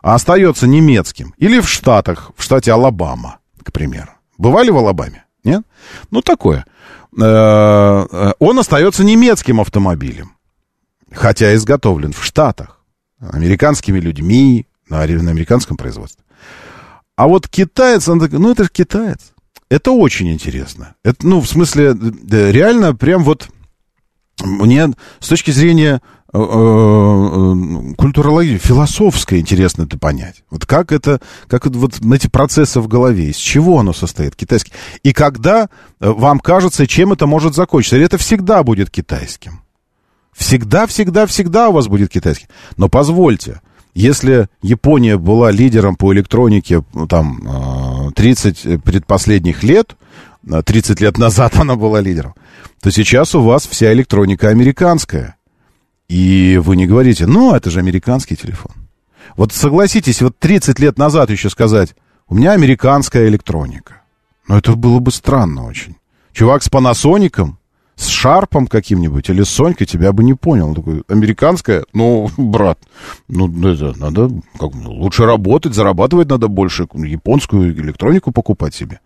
а остается немецким? Или в Штатах, в штате Алабама, к примеру. Бывали в Алабаме? Нет? Ну, такое. Э, э, он остается немецким автомобилем, хотя изготовлен в Штатах американскими людьми на, американском производстве. А вот китаец, он такой, ну это же китаец. Это очень интересно. Это, ну, в смысле, реально прям вот мне с точки зрения э, э, культурологии, философское интересно это понять. Вот как это, как это, вот эти процессы в голове, из чего оно состоит, китайский. И когда э, вам кажется, чем это может закончиться, это всегда будет китайским. Всегда, всегда, всегда у вас будет китайский. Но позвольте, если Япония была лидером по электронике там 30 э, предпоследних лет, 30 лет назад она была лидером, то сейчас у вас вся электроника американская. И вы не говорите, ну, это же американский телефон. Вот согласитесь, вот 30 лет назад еще сказать, у меня американская электроника. Но это было бы странно очень. Чувак с Панасоником, с Шарпом каким-нибудь или с Сонькой тебя бы не понял. Он такой, американская? Ну, брат, ну, это надо как, лучше работать, зарабатывать надо больше, японскую электронику покупать себе.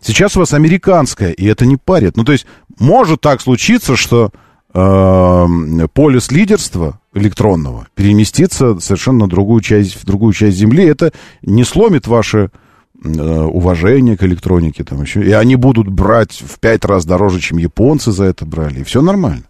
Сейчас у вас американская, и это не парит. Ну, то есть, может так случиться, что э, полис лидерства электронного переместится совершенно на другую часть, в другую часть Земли. Это не сломит ваши Э, уважение к электронике там еще. И они будут брать в пять раз дороже, чем японцы за это брали. И все нормально.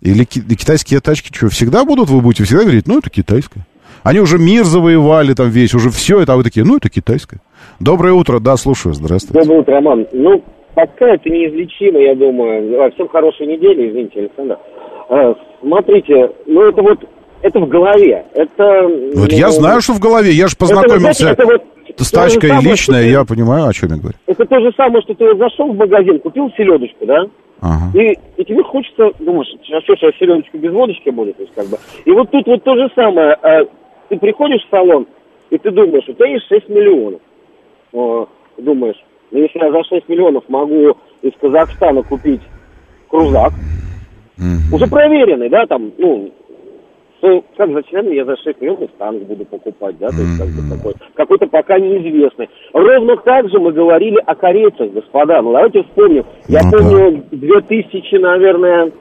Или ки- китайские тачки что, всегда будут? Вы будете всегда говорить, ну, это китайское. Они уже мир завоевали там весь, уже все это, а вы такие, ну, это китайское. Доброе утро, да, слушаю, здравствуйте. Доброе утро, Роман. Ну, пока это неизлечимо, я думаю. Всем хорошей недели, извините, Александр. А, смотрите, ну, это вот, это в голове. Это... Вот ну, я знаю, что в голове, я же познакомился... Это, это вот с тачкой самое, личная, я понимаю, о чем я говорю. Это то же самое, что ты зашел в магазин, купил селедочку, да? Ага. И, и тебе хочется, думаешь, а что сейчас селедочка без водочки будет, то есть как бы. И вот тут вот то же самое. А, ты приходишь в салон, и ты думаешь, у тебя есть 6 миллионов. Думаешь, ну если я за 6 миллионов могу из Казахстана купить крузак, mm уже проверенный, да, там, ну, как зачем я за 6 миллионов танк буду покупать, да, то есть как бы такой, какой-то пока неизвестный. Ровно так же мы говорили о корейцах, господа, ну давайте вспомним, я ну, помню 2000, наверное,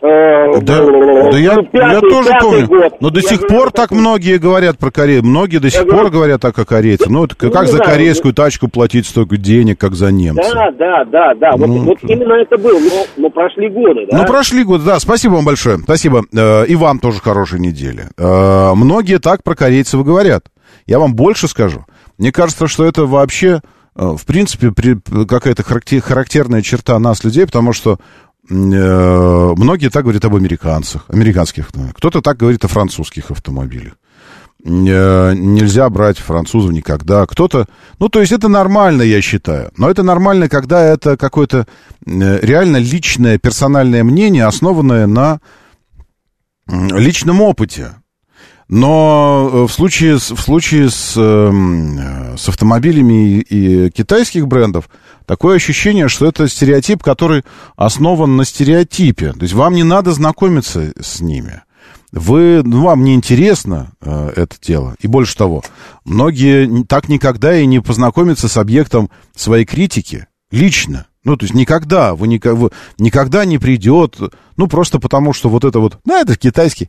да, да я, пятый, я тоже помню. Год. Но до я сих пор так многие говорят про Корею. Многие до сих я пор говорю, говорят так о корейцах. Ну, ну, как за корейскую да. тачку платить столько денег, как за немца. Да, да, да, да. Ну, вот, вот именно это было. Но, но прошли годы, да? Ну, прошли годы, да. Спасибо вам большое. Спасибо. Э, и вам тоже хорошей недели. Э, многие так про корейцев говорят. Я вам больше скажу. Мне кажется, что это вообще в принципе, какая-то характерная черта нас, людей, потому что Э, многие так говорят об американцах, американских автомобилях. Кто-то так говорит о французских автомобилях. Э, нельзя брать французов никогда. Кто-то... Ну, то есть это нормально, я считаю. Но это нормально, когда это какое-то э, реально личное, персональное мнение, основанное на личном опыте. Но в случае, в случае с, эм, с автомобилями и, и китайских брендов такое ощущение, что это стереотип, который основан на стереотипе. То есть вам не надо знакомиться с ними. Вы, ну, вам не интересно э, это дело. И больше того, многие так никогда и не познакомятся с объектом своей критики лично. Ну, то есть никогда, вы, вы никогда не придет, ну, просто потому что вот это вот, ну, это китайский.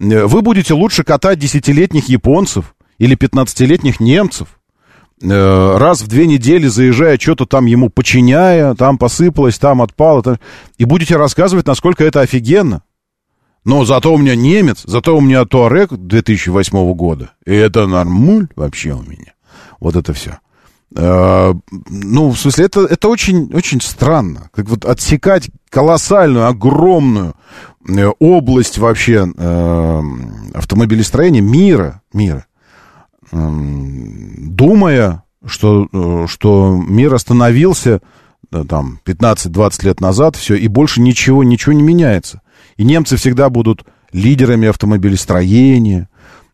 Э, вы будете лучше катать десятилетних японцев или пятнадцатилетних немцев, Э, раз в две недели заезжая, что-то там ему починяя, там посыпалось, там отпало, там, и будете рассказывать, насколько это офигенно. Но зато у меня немец, зато у меня Туарек 2008 года, и это нормуль вообще у меня. Вот это все. Э, ну, в смысле, это, это очень, очень странно. Как вот отсекать колоссальную, огромную э, область вообще э, автомобилестроения мира, мира думая, что, э, что мир остановился там 15-20 лет назад, все, и больше ничего, ничего не меняется. И немцы всегда будут лидерами автомобилестроения,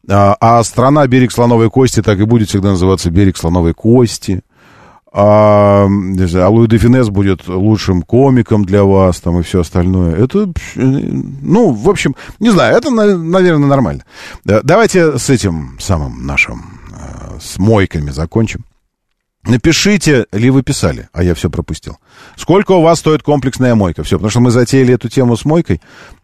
а, а страна берег слоновой кости так и будет всегда называться берег слоновой кости. А, а Луи де Финес будет лучшим комиком для вас, там, и все остальное. Это, ну, в общем, не знаю, это, наверное, нормально. Давайте с этим самым нашим, э, с мойками закончим. Напишите, ли вы писали, а я все пропустил. Сколько у вас стоит комплексная мойка? Все, потому что мы затеяли эту тему с мойкой,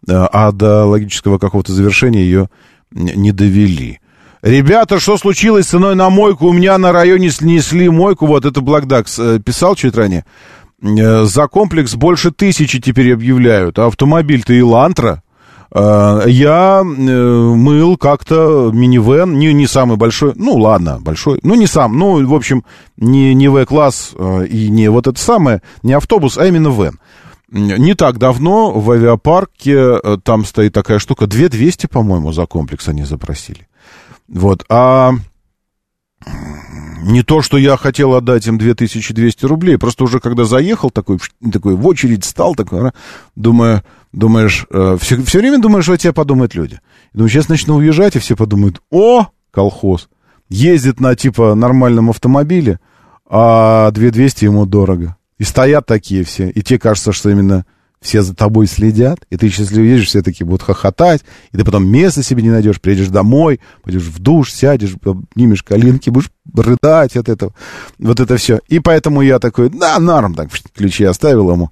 э, а до логического какого-то завершения ее не довели. Ребята, что случилось с ценой на мойку? У меня на районе снесли мойку. Вот это Блэкдакс э, писал чуть ранее. Э, за комплекс больше тысячи теперь объявляют. Автомобиль-то Илантра. Э, я мыл как-то минивэн, не, не самый большой, ну ладно, большой, ну не сам, ну, в общем, не, не В-класс и не вот это самое, не автобус, а именно вэн. Не так давно в авиапарке там стоит такая штука, 2200, по-моему, за комплекс они запросили. Вот, а не то, что я хотел отдать им 2200 рублей, просто уже когда заехал, такой, такой в очередь стал, такой, думаю, думаешь, э, все, все время думаешь, что о тебе подумают люди. Думаю, сейчас начну уезжать, и все подумают, о, колхоз, ездит на, типа, нормальном автомобиле, а 2200 ему дорого. И стоят такие все, и тебе кажется, что именно все за тобой следят, и ты если уедешь, все такие будут хохотать, и ты потом места себе не найдешь, приедешь домой, пойдешь в душ, сядешь, обнимешь коленки, будешь рыдать от этого, вот это все. И поэтому я такой, да, норм, так, ключи оставил ему,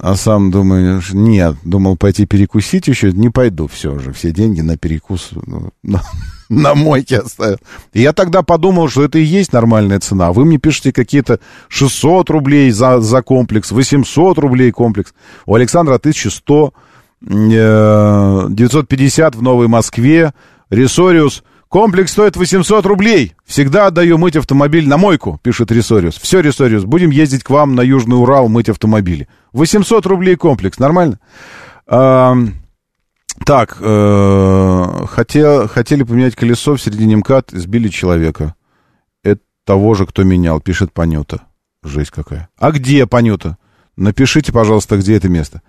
а сам думаю, нет, думал пойти перекусить еще, не пойду, все уже, все деньги на перекус, ну, на мойке оставил. И я тогда подумал, что это и есть нормальная цена. Вы мне пишете какие-то 600 рублей за, за комплекс, 800 рублей комплекс. У Александра 1100, 950 э, в Новой Москве. Ресориус. Комплекс стоит 800 рублей. Всегда отдаю мыть автомобиль на мойку, пишет Ресориус. Все, Ресориус, будем ездить к вам на Южный Урал мыть автомобили. 800 рублей комплекс, нормально? Так, э, хотел, хотели поменять колесо в середине МКАД, сбили человека. Это того же, кто менял, пишет Панюта. Жесть какая. А где Панюта? Напишите, пожалуйста, где это место.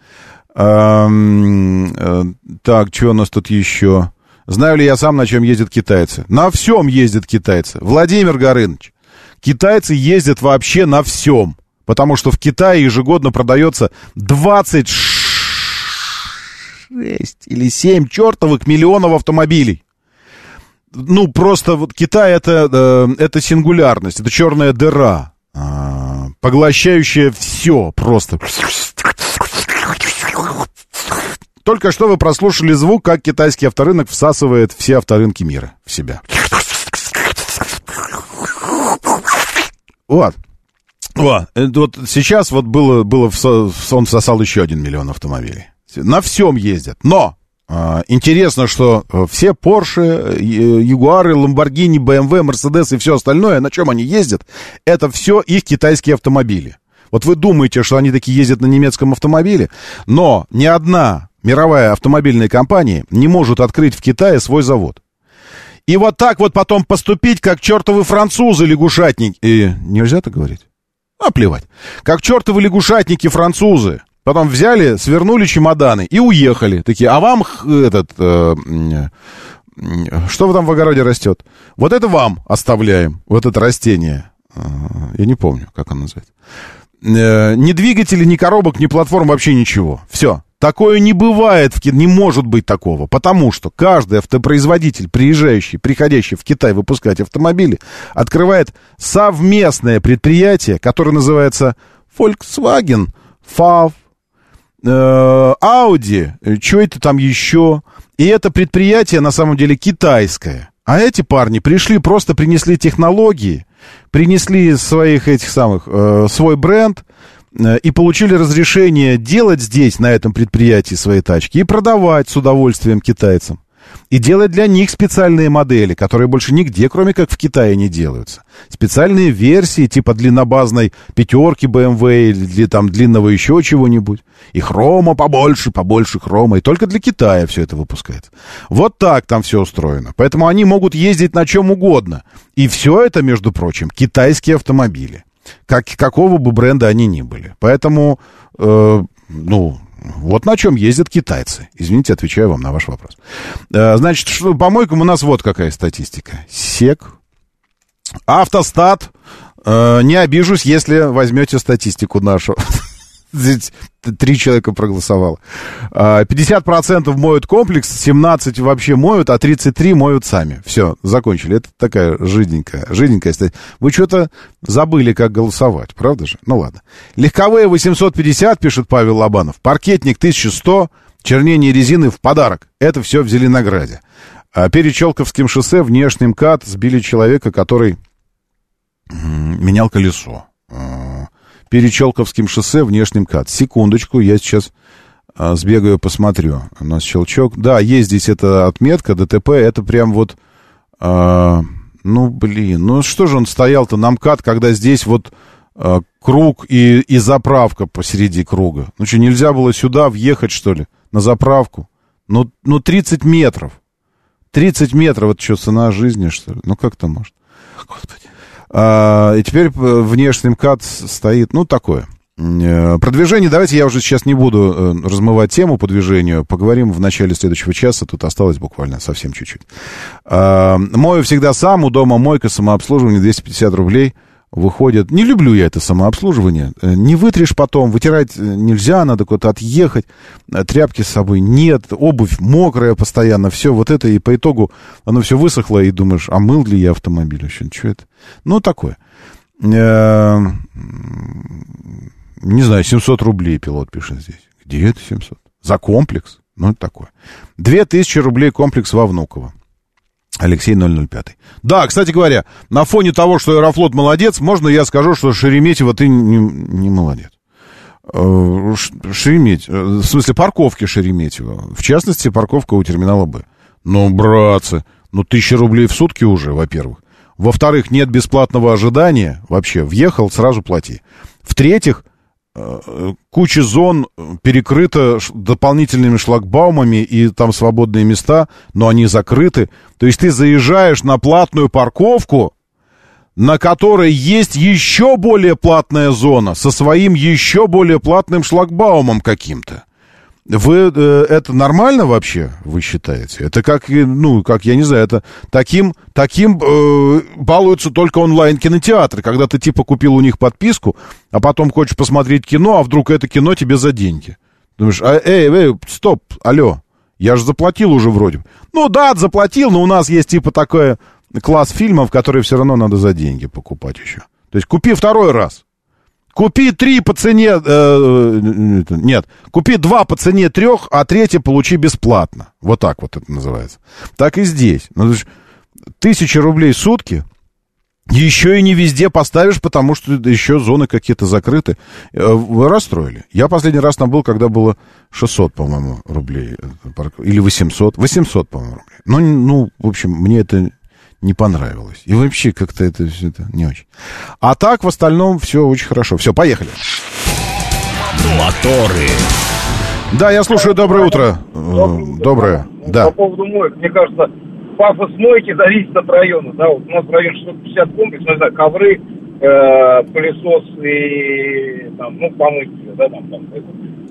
Э, э, так, что у нас тут еще? Знаю ли я сам, на чем ездят китайцы? На всем ездят китайцы. Владимир Горыныч, китайцы ездят вообще на всем. Потому что в Китае ежегодно продается 26 6 или 7 чертовых миллионов автомобилей. Ну, просто вот Китай это, э, это сингулярность, это черная дыра, а, поглощающая все просто. Только что вы прослушали звук, как китайский авторынок всасывает все авторынки мира в себя. Вот. Вот, вот сейчас вот было, было, он всосал еще один миллион автомобилей. На всем ездят. Но а, интересно, что э, все Porsche, Jaguar, Lamborghini, BMW, Mercedes и все остальное, на чем они ездят, это все их китайские автомобили. Вот вы думаете, что они такие ездят на немецком автомобиле, но ни одна мировая автомобильная компания не может открыть в Китае свой завод. И вот так вот потом поступить, как чертовы французы лягушатники. И нельзя так говорить? А плевать. Как чертовы лягушатники французы. Потом взяли, свернули чемоданы и уехали. Такие, а вам этот... Э, что там в огороде растет? Вот это вам оставляем, вот это растение. Э, я не помню, как оно называется. Э, ни двигателей, ни коробок, ни платформ, вообще ничего. Все. Такое не бывает, в не может быть такого, потому что каждый автопроизводитель, приезжающий, приходящий в Китай выпускать автомобили, открывает совместное предприятие, которое называется Volkswagen, FAV, э, Audi, что это там еще. И это предприятие на самом деле китайское. А эти парни пришли, просто принесли технологии, принесли своих этих самых, э, свой бренд, Э, и получили разрешение делать здесь, на этом предприятии, свои тачки и продавать с удовольствием китайцам. И делать для них специальные модели, которые больше нигде, кроме как в Китае, не делаются. Специальные версии, типа длиннобазной пятерки BMW или там длинного еще чего-нибудь. И хрома побольше, побольше хрома. И только для Китая все это выпускается. Вот так там все устроено. Поэтому они могут ездить на чем угодно. И все это, между прочим, китайские автомобили как, какого бы бренда они ни были. Поэтому, э, ну, вот на чем ездят китайцы. Извините, отвечаю вам на ваш вопрос. Э, значит, что, по мойкам у нас вот какая статистика. СЕК, Автостат, э, не обижусь, если возьмете статистику нашу. Три человека проголосовало. 50% а, моют комплекс, 17 вообще моют, а 33 моют сами. Все, закончили. Это такая жиденькая, жиденькая статья. Вы что-то забыли, как голосовать, правда же? Ну ладно. Легковые 850, пишет Павел Лобанов. Паркетник 1100, чернение резины в подарок. Это все в Зеленограде. А перед Челковским шоссе внешний МКАД сбили человека, который менял колесо перед Челковским шоссе внешним кат. Секундочку, я сейчас а, сбегаю, посмотрю. У нас щелчок. Да, есть здесь эта отметка, ДТП, это прям вот... А, ну, блин, ну что же он стоял-то на МКАД, когда здесь вот а, круг и, и заправка посреди круга? Ну что, нельзя было сюда въехать, что ли, на заправку? Ну, ну 30 метров. 30 метров, это что, цена жизни, что ли? Ну, как то может? Господи. А, и теперь э, внешний МКАД стоит, ну, такое. Э, продвижение, давайте я уже сейчас не буду э, размывать тему по движению, поговорим в начале следующего часа, тут осталось буквально совсем чуть-чуть. А, мою всегда сам, у дома мойка, самообслуживание 250 рублей – выходят. Не люблю я это самообслуживание. Э, не вытрешь потом, вытирать э, нельзя, надо куда-то отъехать. Э, тряпки с собой нет, обувь мокрая постоянно, все вот это, и по итогу оно все высохло, и думаешь, а мыл ли я автомобиль вообще? Что это? Ну, такое. Не знаю, 700 рублей пилот пишет здесь. Где это 700? За комплекс? Ну, это такое. 2000 рублей комплекс во Внуково. Алексей 005. Да, кстати говоря, на фоне того, что Аэрофлот молодец, можно я скажу, что Шереметьево ты не, не молодец. Э, Шереметьево, э, в смысле парковки Шереметьево. В частности, парковка у терминала Б. Ну, братцы, ну тысяча рублей в сутки уже, во-первых. Во-вторых, нет бесплатного ожидания вообще. Въехал, сразу плати. В-третьих, куча зон перекрыта дополнительными шлагбаумами, и там свободные места, но они закрыты. То есть ты заезжаешь на платную парковку, на которой есть еще более платная зона со своим еще более платным шлагбаумом каким-то. Вы э, это нормально вообще, вы считаете? Это как, ну, как, я не знаю, это таким, таким э, балуются только онлайн-кинотеатры, когда ты типа купил у них подписку, а потом хочешь посмотреть кино, а вдруг это кино тебе за деньги. Думаешь, а, эй, эй, стоп, алло, я же заплатил уже вроде. Ну да, заплатил, но у нас есть типа такой класс фильмов, которые все равно надо за деньги покупать еще. То есть купи второй раз. Купи три по цене... Э, нет, купи два по цене трех, а третье получи бесплатно. Вот так вот это называется. Так и здесь. Ну, тысяча рублей в сутки еще и не везде поставишь, потому что еще зоны какие-то закрыты. Э, вы расстроили. Я последний раз там был, когда было 600, по-моему, рублей. Или 800. 800, по-моему, рублей. Ну, ну, в общем, мне это не понравилось. И вообще как-то это все это не очень. А так, в остальном, все очень хорошо. Все, поехали. Моторы. Да, я слушаю. Доброе утро. Доброе. Да. По поводу моек, мне кажется, пафос мойки зависит от района. Да, вот у нас в районе 650 комплекс, ну, не знаю, ковры, э, пылесос и там, ну, помыть, да, там, там. Это.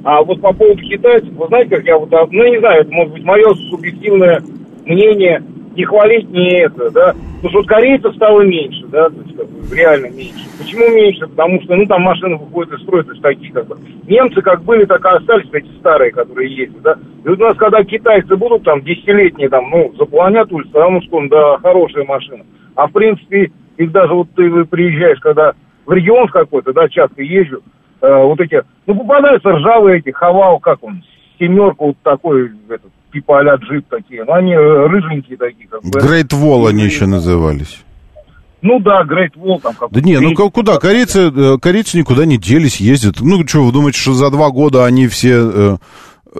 А вот по поводу китайцев, вы знаете, как я вот, ну, не знаю, это может быть мое субъективное мнение, не хвалить, не это, да. Потому что вот корейцев стало меньше, да, то есть как бы, реально меньше. Почему меньше? Потому что, ну, там машины выходят из строя, то есть такие как бы. Немцы как были, так и остались, эти старые, которые ездят, да. И вот у нас, когда китайцы будут там десятилетние, там, ну, заполонят улицу, потому что, он, да, хорошая машина. А в принципе, их даже вот ты приезжаешь, когда в регион какой-то, да, часто езжу, э, вот эти, ну, попадаются ржавые эти, хавал, как он, семерку вот такой, этот, типа а джип такие. Но они э, рыженькие такие. Как бы. Great Wall они еще назывались. Ну да, Great Wall там как Да не, ну куда? Корейцы, э, корейцы никуда не делись, ездят. Ну что, вы думаете, что за два года они все э,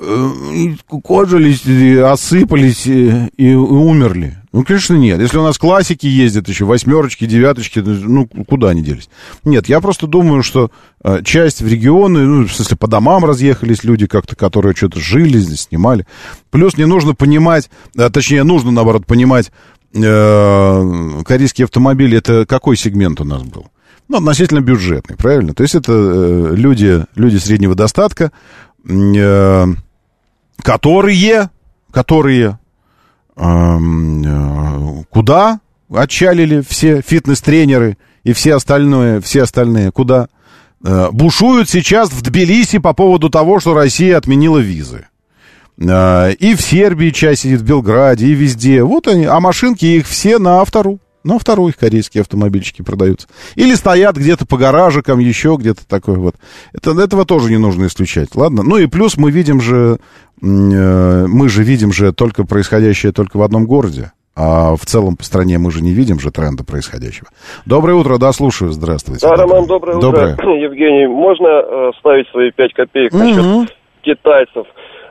э, кожились, осыпались и, и умерли? Ну, конечно, нет. Если у нас классики ездят еще, восьмерочки, девяточки, ну, куда они делись? Нет, я просто думаю, что э, часть в регионы, ну, в смысле, по домам разъехались люди как-то, которые что-то жили, снимали. Плюс не нужно понимать, э, точнее, нужно, наоборот, понимать, э, корейские автомобили, это какой сегмент у нас был? Ну, относительно бюджетный, правильно? То есть это люди, люди среднего достатка, которые, которые куда отчалили все фитнес-тренеры и все остальное, все остальные, куда? Э, бушуют сейчас в Тбилиси по поводу того, что Россия отменила визы. Э, и в Сербии часть сидит, в Белграде, и везде. Вот они, а машинки их все на автору. На второй их корейские автомобильчики продаются. Или стоят где-то по гаражикам, еще где-то такое вот. Это, этого тоже не нужно исключать, ладно? Ну и плюс мы видим же Э, мы же видим же только происходящее только в одном городе. А в целом по стране мы же не видим же тренда происходящего. Доброе утро, да, слушаю, здравствуйте. Да, Роман, доброе, доброе. утро. Евгений, можно э, ставить свои пять копеек угу. насчет китайцев?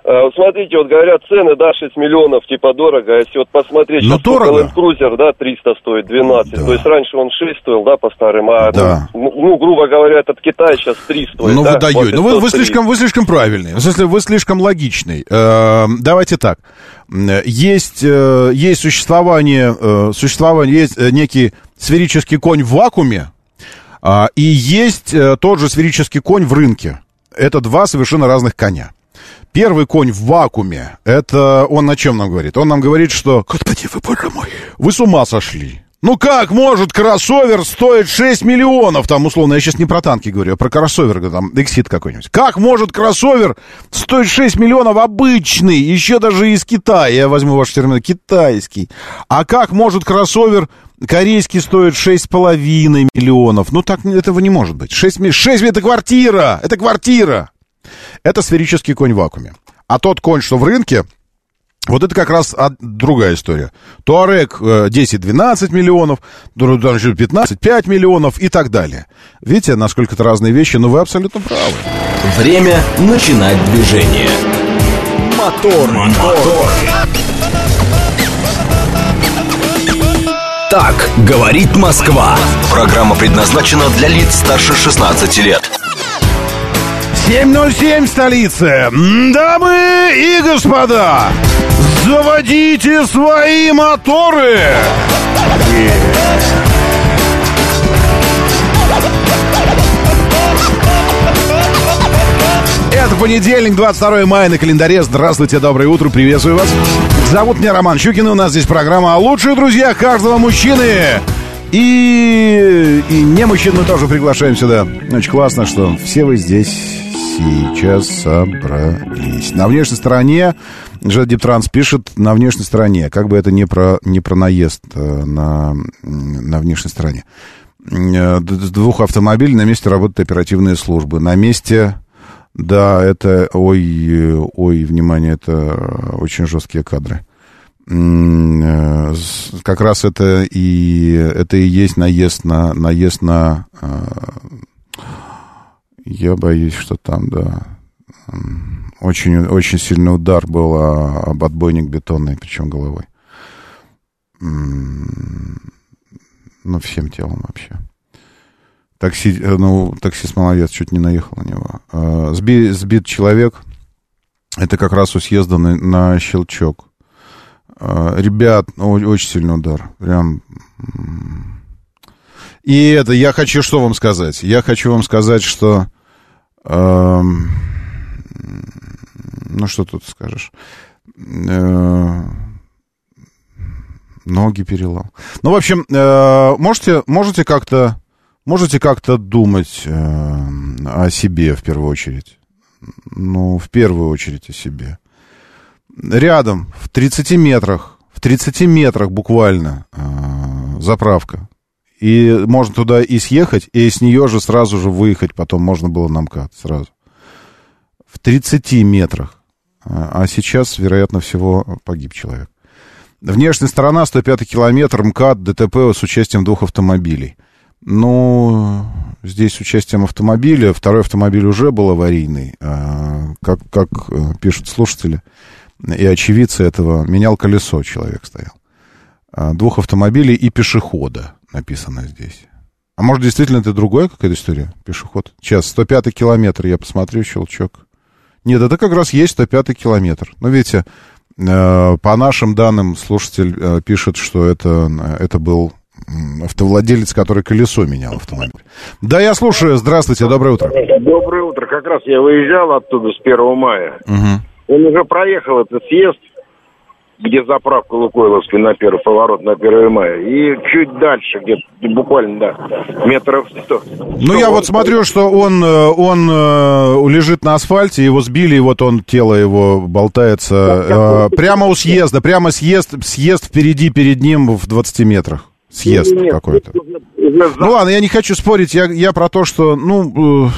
Э, вот смотрите, вот говорят, цены, да, 6 миллионов, типа дорого. А если вот посмотреть, Но дорого. Cruiser, да, 300 стоит, 12. Да. То есть раньше он 6 стоил, да, по старым, а, да. ну, ну, грубо говоря, этот Китай сейчас 3 стоит. Ну, да? вы даете. Ну, вы, вы, слишком, вы слишком правильный. В смысле, вы слишком логичный. Э, давайте так. Есть, э, есть существование, э, существование, есть некий сферический конь в вакууме, э, и есть тот же сферический конь в рынке. Это два совершенно разных коня. Первый конь в вакууме, это он на чем нам говорит? Он нам говорит, что... Господи, вы, боже мой, вы с ума сошли. Ну как может кроссовер стоить 6 миллионов? Там, условно, я сейчас не про танки говорю, а про кроссовер, там, Exit какой-нибудь. Как может кроссовер стоить 6 миллионов обычный, еще даже из Китая? Я возьму ваш термин, китайский. А как может кроссовер корейский стоит 6,5 миллионов? Ну так этого не может быть. 6, 6 это квартира, это квартира. Это сферический конь в вакууме. А тот конь, что в рынке, вот это как раз другая история. Туарек 10-12 э, миллионов, там 15, 5 миллионов и так далее. Видите, насколько это разные вещи, но вы абсолютно правы. Время начинать движение. Мотор, мотор. Так говорит Москва. Программа предназначена для лиц старше 16 лет. 7.07 столица. Дамы и господа, заводите свои моторы. Это понедельник, 22 мая на календаре. Здравствуйте, доброе утро, приветствую вас. Зовут меня Роман Щукин, у нас здесь программа о лучших друзьях каждого мужчины. И, и не мужчин мы тоже приглашаем сюда. Очень классно, что все вы здесь сейчас собрались. На внешней стороне, Джет Диптранс пишет, на внешней стороне, как бы это не про, не про наезд э, на, на внешней стороне. э, двух автомобилей на месте работают оперативные службы. На месте, да, это, ой, ой, внимание, это очень жесткие кадры. Э, как раз это и, это и есть наезд на, наезд на, я боюсь, что там, да, очень, очень сильный удар был об отбойник бетонный, причем головой. Ну, всем телом вообще. Такси, э, ну, таксист молодец, чуть не наехал на него. А, сбит, сбит человек, это как раз у съезда на, на щелчок. А, ребят, очень сильный удар. Прям... И это, я хочу что вам сказать? Я хочу вам сказать, что... Э, ну, что тут скажешь? Э, ноги перелом. Ну, в общем, э, можете, можете как-то можете как-то думать э, о себе в первую очередь. Ну, в первую очередь о себе. Рядом, в 30 метрах, в 30 метрах буквально э, заправка. И можно туда и съехать, и с нее же сразу же выехать, потом можно было на МКАД сразу. В 30 метрах. А сейчас, вероятно всего, погиб человек. Внешняя сторона, 105 километр, МКАД, ДТП с участием двух автомобилей. Ну, здесь с участием автомобиля. Второй автомобиль уже был аварийный. А, как, как э, пишут слушатели и очевидцы этого, менял колесо человек стоял. А, двух автомобилей и пешехода написано здесь. А может, действительно, это другая какая-то история? Пешеход. Сейчас, 105 километр, я посмотрю, щелчок. Нет, это как раз есть 105 километр. Но видите, Э, по нашим данным, слушатель э, пишет, что это, это был автовладелец, который колесо менял автомобиль. Да, я слушаю. Здравствуйте, доброе утро. Доброе утро. Как раз я выезжал оттуда с 1 мая. Угу. Он уже проехал этот съезд, где заправка Лукойловской на первый поворот на 1 мая. И чуть дальше, где буквально, да, метров 100. Ну, я вот смотрю, что он, э, он э, лежит на асфальте, его сбили, и вот он, тело его болтается э, прямо у съезда, прямо съезд, съезд впереди, перед ним в 20 метрах. Съезд какой-то. Ну ладно, я не хочу спорить, я, я про то, что, ну,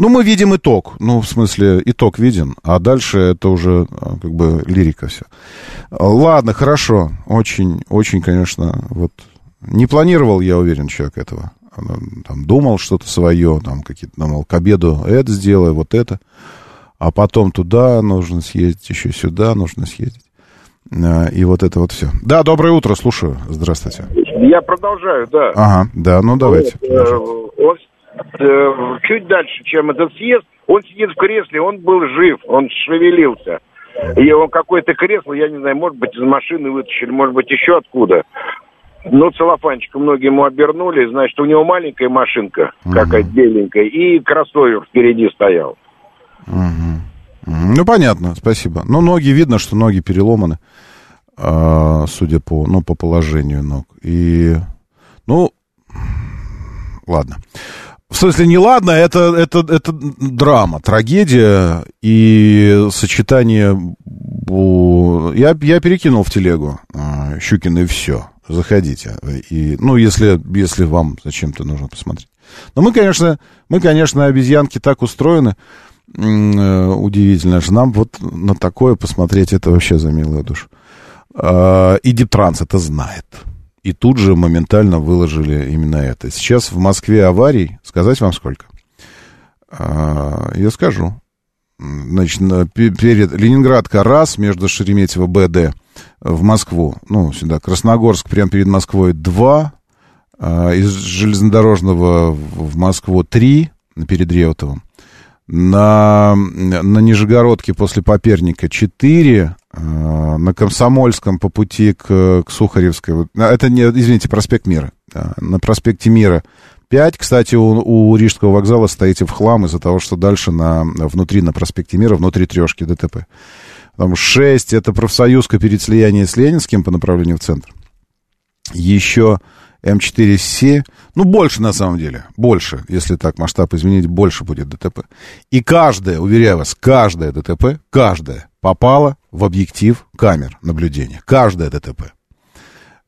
ну, мы видим итог. Ну, в смысле, итог виден. А дальше это уже а, как бы лирика все. Ладно, хорошо. Очень, очень, конечно, вот... Не планировал, я уверен, человек этого. Там думал что-то свое, там какие-то, думал, к обеду это сделаю, вот это. А потом туда нужно съездить, еще сюда нужно съездить. А, и вот это вот все. Да, доброе утро, слушаю. Здравствуйте. Я продолжаю, да. Ага, да, ну давайте. Он Э, чуть дальше, чем этот съезд, он сидит в кресле, он был жив, он шевелился. И он какое-то кресло, я не знаю, может быть, из машины вытащили, может быть, еще откуда. Ну, целлофанчиком многие ему обернули, значит, у него маленькая машинка, угу. какая-то беленькая, и кроссовер впереди стоял. Угу. Ну, понятно, спасибо. Ну, ноги, видно, что ноги переломаны, а, судя по, ну, по положению ног. И, ну, ладно. В смысле, не ладно, это, это, это драма, трагедия и сочетание... Я, я перекинул в телегу а, Щукин и все. Заходите. И, ну, если, если вам зачем-то нужно посмотреть. Но мы, конечно, мы, конечно, обезьянки так устроены, э, удивительно, что нам вот на такое посмотреть, это вообще за милую душу. А, и Диптранс это знает и тут же моментально выложили именно это. Сейчас в Москве аварий, сказать вам сколько? А, я скажу. Значит, перед Ленинградка раз, между Шереметьево БД в Москву, ну, сюда, Красногорск, прямо перед Москвой два, а, из железнодорожного в Москву три, перед Реутовым, на, на Нижегородке после Поперника 4, э, на Комсомольском по пути к, к Сухаревской, это, не, извините, проспект Мира, на проспекте Мира 5, кстати, у, у Рижского вокзала стоите в хлам из-за того, что дальше на, внутри, на проспекте Мира, внутри трешки ДТП. Там 6, это профсоюзка перед слиянием с Ленинским по направлению в центр. Еще М4С, ну, больше на самом деле, больше, если так масштаб изменить, больше будет ДТП. И каждое, уверяю вас, каждое ДТП, каждое попало в объектив камер наблюдения. Каждое ДТП.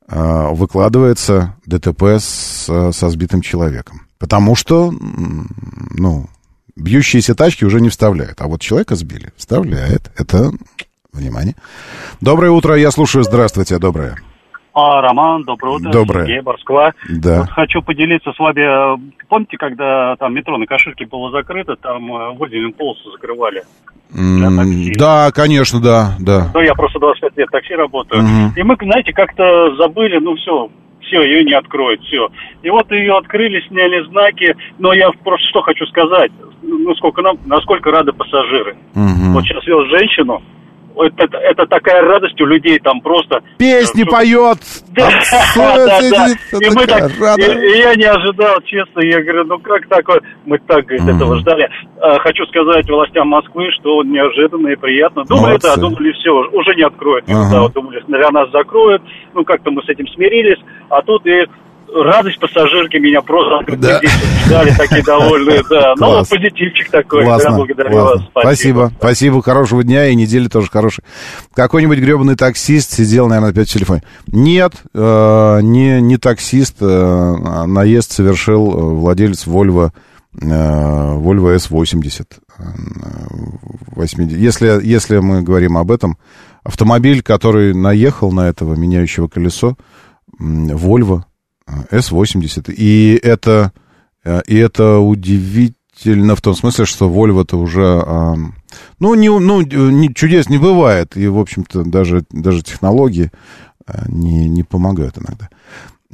выкладывается ДТП с, со сбитым человеком. Потому что, ну, бьющиеся тачки уже не вставляют. А вот человека сбили, вставляет. Это, внимание. Доброе утро, я слушаю. Здравствуйте, доброе. А, Роман, доброе утро. Доброе. Сергей, Москва. Да. Вот хочу поделиться с вами. Помните, когда там метро на Каширке было закрыто, там э, выделенную полосу закрывали? для такси? Да, конечно, да, да. Ну, я просто 25 лет такси работаю. Мгм. И мы, знаете, как-то забыли, ну, все, все, ее не откроют, все. И вот ее открыли, сняли знаки, но я просто что хочу сказать, ну, сколько нам, насколько рады пассажиры. Мгм. Вот сейчас вез женщину, это, это, такая радость у людей там просто. Песни Э, поет. Да, да, да. И мы так, и, я не ожидал, честно, я говорю, ну как такое, мы так, говорит, этого ждали. А, хочу сказать властям Москвы, что неожиданно и приятно. Думали, да, думали, все, уже не откроют. Да, думали, для нас закроют, ну как-то мы с этим смирились, а тут и радость пассажирки меня просто Да. ждали, такие довольные, да. Ну, вот позитивчик такой, да, Классно, благодарю классно. вас. Спасибо. Спасибо, хорошего дня и недели тоже хорошей. Какой-нибудь гребаный таксист сидел, наверное, опять в телефоне. Нет, э, не, не таксист, э, а наезд совершил э, владелец Volvo, э, Volvo S80. э, 80. Если, если мы говорим об этом, автомобиль, который наехал на этого меняющего колесо, Volvo э, S80. И это, э, и это удивительно в том смысле, что Volvo-то уже... ну, не, ну, не, чудес не бывает. И, в общем-то, даже, даже технологии а, не, не помогают иногда.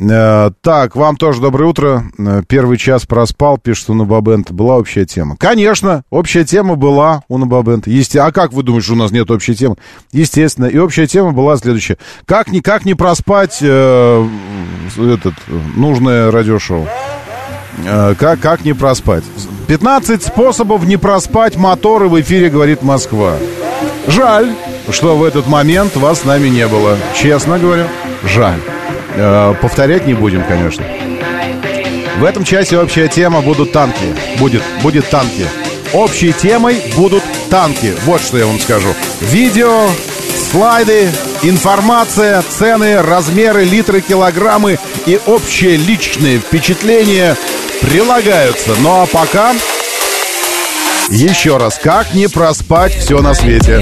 Э, Так, вам тоже доброе утро. Э, Первый час проспал, пишет у Набабента. Была общая тема. Конечно, общая тема была у Набабента. Есте... А как вы думаете, что у нас нет общей темы? Естественно. И общая тема была следующая. Как не, как не проспать э, этот, нужное радиошоу? Э, Как, как не проспать? 15 способов не проспать моторы в эфире «Говорит Москва». Жаль, что в этот момент вас с нами не было. Честно говорю, жаль. Э, Повторять не будем, конечно. В этом часе общая тема будут танки. Будет, будет танки. Общей темой будут танки. Вот что я вам скажу. Видео, слайды, информация, цены, размеры, литры, килограммы и общие личные впечатления прилагаются. Ну а пока... Еще раз, как не проспать все на свете?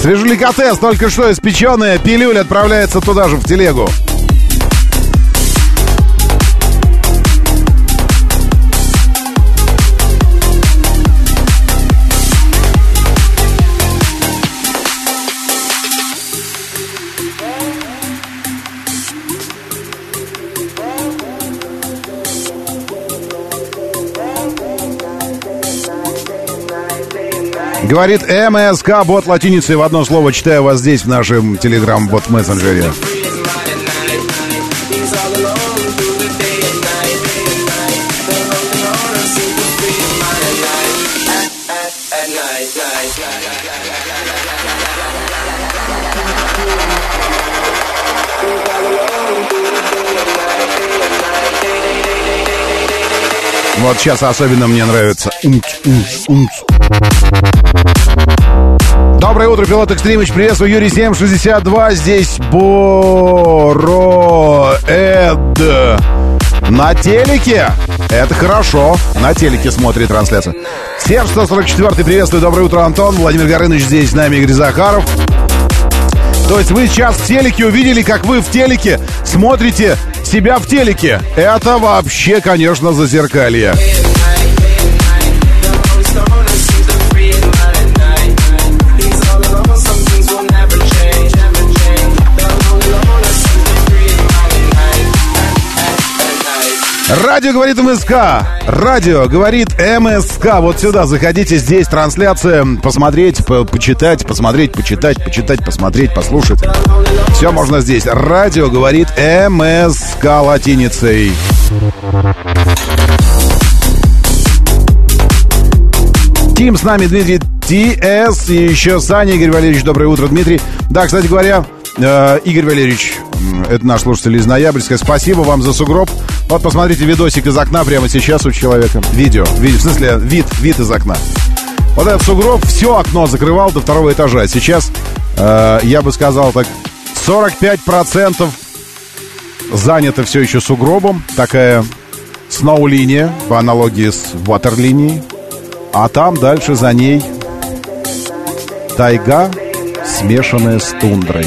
Свежеликотес, только что испеченная пилюль отправляется туда же, в телегу. Говорит МСК, бот латиницей в одно слово. Читаю вас здесь, в нашем телеграм-бот мессенджере. Вот сейчас особенно мне нравится. Умц, умц, умц. Доброе утро, пилот Экстримыч. Приветствую, Юрий 762. Здесь Боро Эд. На телеке. Это хорошо. На телеке смотрит трансляцию. Серж 144 приветствую. Доброе утро, Антон. Владимир Горыныч здесь с нами, Игорь Захаров. То есть вы сейчас в телеке увидели, как вы в телеке смотрите себя в телеке. Это вообще, конечно, зазеркалье. Радио говорит МСК. Радио говорит МСК. Вот сюда заходите, здесь трансляция. Посмотреть, по- почитать, посмотреть, почитать, почитать, посмотреть, послушать. Все можно здесь. Радио говорит МСК латиницей. Тим с нами, Дмитрий ТС и еще Саня, Игорь Валерьевич. Доброе утро, Дмитрий. Да, кстати говоря, Игорь Валерьевич, это наш слушатель из Ноябрьска. Спасибо вам за сугроб. Вот посмотрите видосик из окна прямо сейчас у человека. Видео. Видео, в смысле, вид, вид из окна. Вот этот сугроб все окно закрывал до второго этажа. Сейчас, э, я бы сказал так, 45% занято все еще сугробом. Такая сноу-линия, по аналогии с ватер-линией. А там дальше за ней тайга, смешанная с тундрой.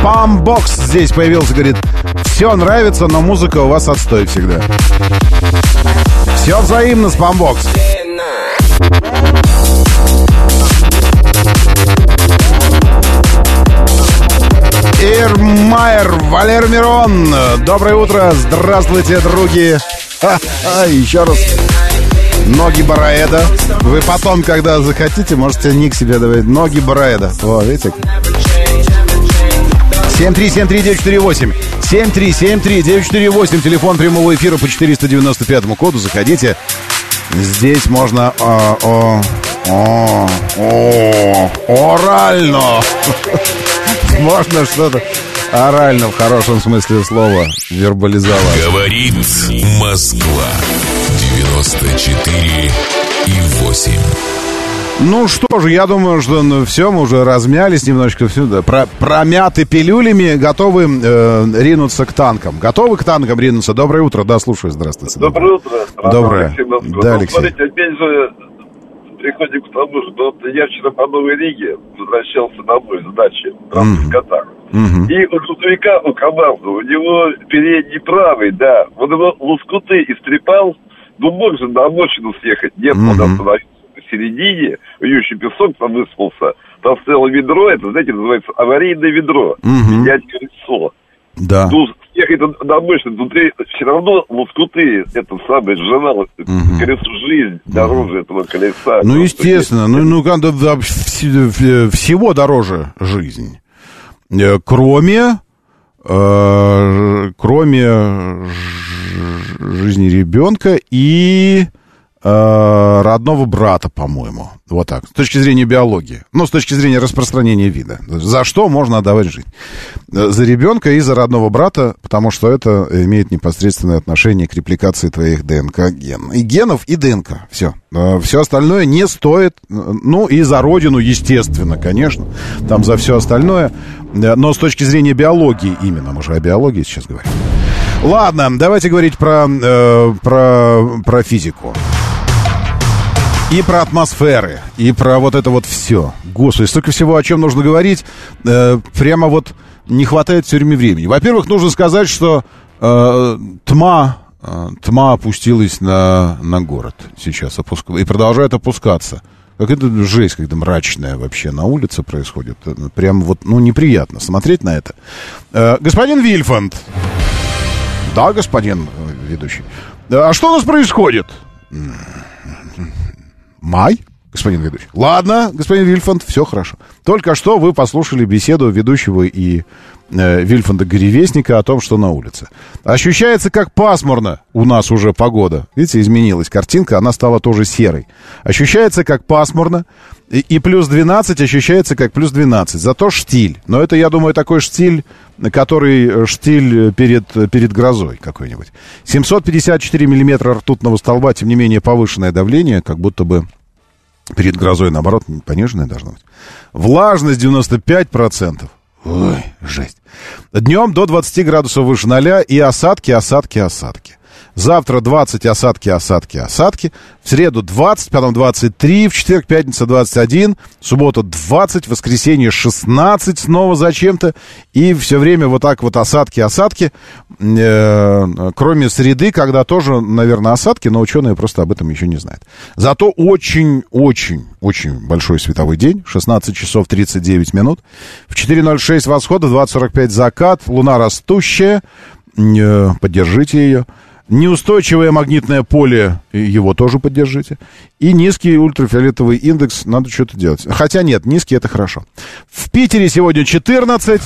Спамбокс здесь появился, говорит, все нравится, но музыка у вас отстой всегда. Все взаимно, Спамбокс. Ирмайер, Валер Мирон. Доброе утро, здравствуйте, други. Ха-ха, еще раз. Ноги Бараэда. Вы потом, когда захотите, можете ник себе добавить. Ноги Бараэда. О, видите? 7373948. 7373948. Телефон прямого эфира по 495 коду. Заходите. Здесь можно... а, о, о, о, орально. Можно что-то орально в хорошем смысле слова вербализовать. Говорит Москва. 94 и 8. Ну что же, я думаю, что ну, все, мы уже размялись немножечко, все, да, про, промяты пилюлями, готовы э, ринуться к танкам. Готовы к танкам ринуться? Доброе утро, да, слушаю, здравствуйте. Доброе утро. Доброе. Алексей Москва. Да, Ну, Алексей. Смотрите, опять же, приходим к тому, что вот я вчера по Новой Риге возвращался домой с дачи, правда, в Катар. И у грузовика, у команды, у него передний правый, да, он его лоскуты истрепал, ну мог же на обочину съехать, нет, он Мгм. остановился посередине, вьющий песок там выспался, там стояло ведро, это, знаете, называется аварийное ведро, Мгм. менять колесо. Да. Ну, съехать на- на обочину, внутри все равно лоскуты, это самое, сжимало колесо жизнь дороже этого колеса. Ну, естественно, ну, ну, как, да, всего дороже жизнь. Э, Кроме, э, кроме жизни ребенка и э, родного брата, по-моему. Вот так. С точки зрения биологии. Ну, с точки зрения распространения вида. За что можно отдавать жизнь? Э, За ребенка и за родного брата, потому что это имеет непосредственное отношение к репликации твоих ДНК ген. И генов, и ДНК. Все. Все остальное не стоит. Ну, и за родину, естественно, конечно. Там за все остальное. Э, Но с точки зрения биологии именно. Мы же о биологии сейчас говорим. Ладно, давайте говорить про, э, про, про физику. И про атмосферы, и про вот это вот все. Господи, столько всего, о чем нужно говорить. Э, прямо вот не хватает все время времени. Во-первых, нужно сказать, что э, тьма, э, тьма опустилась на, на город сейчас опуск... и продолжает опускаться. Как это жесть, когда мрачная вообще на улице происходит. Э, Прям вот, ну, неприятно смотреть на это. Э, господин Вильфанд. Да, господин э, ведущий. Э, А что у нас происходит? My. Господин ведущий. Ладно, господин Вильфанд, все хорошо. Только что вы послушали беседу ведущего и э, Вильфанда Горевестника о том, что на улице. Ощущается как пасмурно у нас уже погода. Видите, изменилась картинка, она стала тоже серой. Ощущается как пасмурно, и, и плюс 12 ощущается как плюс 12. Зато штиль. Но это, я думаю, такой штиль, который э, штиль перед, перед грозой какой-нибудь. 754 миллиметра ртутного столба, тем не менее, повышенное давление, как будто бы перед грозой, наоборот, пониженное должно быть. Влажность 95%. Ой, жесть. Днем до 20 градусов выше ноля и осадки, осадки, осадки. Завтра 20 осадки, осадки, осадки. В среду 20, потом 23, в четверг, пятница 21, суббота 20, воскресенье 16 снова зачем-то. И все время вот так вот осадки, осадки. Э, кроме среды, когда тоже, наверное, осадки, но ученые просто об этом еще не знают. Зато очень, очень, очень большой световой день. 16 часов 39 минут. В 4.06 восхода, 20.45 закат. Луна растущая. Э, Поддержите ее. Неустойчивое магнитное поле, его тоже поддержите. И низкий ультрафиолетовый индекс, надо что-то делать. Хотя нет, низкий это хорошо. В Питере сегодня 14.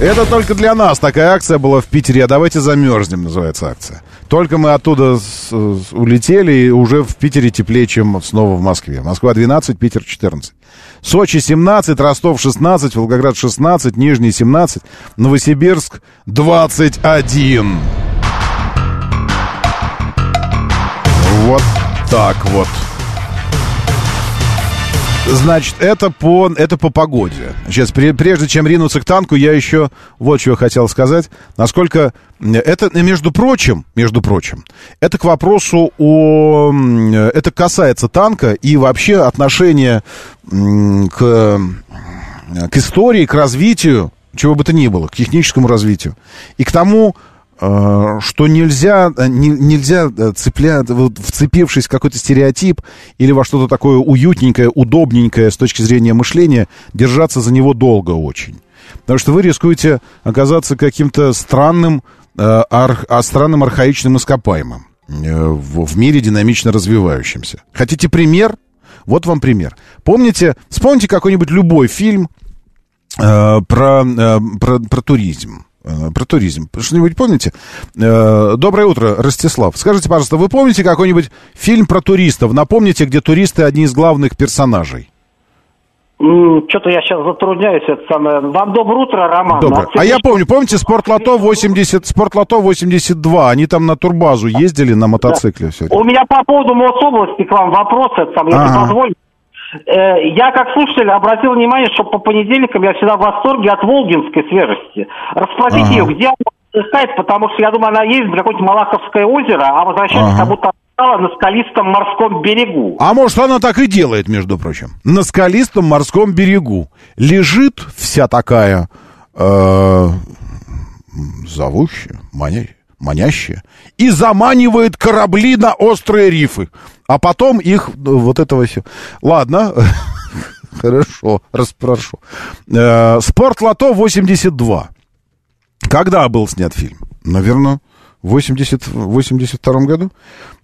Это только для нас такая акция была в Питере. А давайте замерзнем, называется акция. Только мы оттуда с- с- улетели, и уже в Питере теплее, чем снова в Москве. Москва 12, Питер 14. Сочи 17, Ростов 16, Волгоград 16, Нижний 17, Новосибирск 21. Вот так вот. Значит, это по, это по погоде. Сейчас, пре- прежде чем ринуться к танку, я еще вот чего хотел сказать. Насколько это, между прочим, между прочим, это к вопросу о... Это касается танка и вообще отношения к, к истории, к развитию, чего бы то ни было, к техническому развитию. И к тому, что нельзя, э, не- нельзя э, цеплять, вот, вцепившись в какой-то стереотип или во что-то такое уютненькое, удобненькое с точки зрения мышления, держаться за него долго очень. Потому что вы рискуете оказаться каким-то странным, э, ар- а странным архаичным ископаемым э, в, в мире динамично развивающемся. Хотите пример? Вот вам пример. Помните, вспомните какой-нибудь любой фильм э, про, э, про, про туризм. Э, Про туризм. Что-нибудь помните? Э, Доброе утро, Ростислав. Скажите, пожалуйста, вы помните какой-нибудь фильм про туристов? Напомните, где туристы одни из главных персонажей. Что-то я сейчас затрудняюсь. Это самое. Вам доброе утро, Роман. Доброе. А я помню, помните, Спортлото 80, Спортлото 82, они там на турбазу ездили на мотоцикле все. У меня по поводу Мособласти к вам вопрос, это сам, если Ага. позволите. Э, Я, как слушатель, обратил внимание, что по понедельникам я всегда в восторге от волгинской свежести. Расспросите Ага. ее, где она искать, потому что я думаю, она ездит на какое-нибудь Малаховское озеро, а возвращается Ага. как будто на скалистом морском берегу. А может, она так и делает, между прочим. На скалистом морском берегу лежит вся такая э, зовущая, маня- манящая, и заманивает корабли на острые рифы. А потом их э, вот этого все. Ладно, хорошо, расспрошу. Э, Спортлото 82. Когда был снят фильм? Наверное, в 80, 82 году.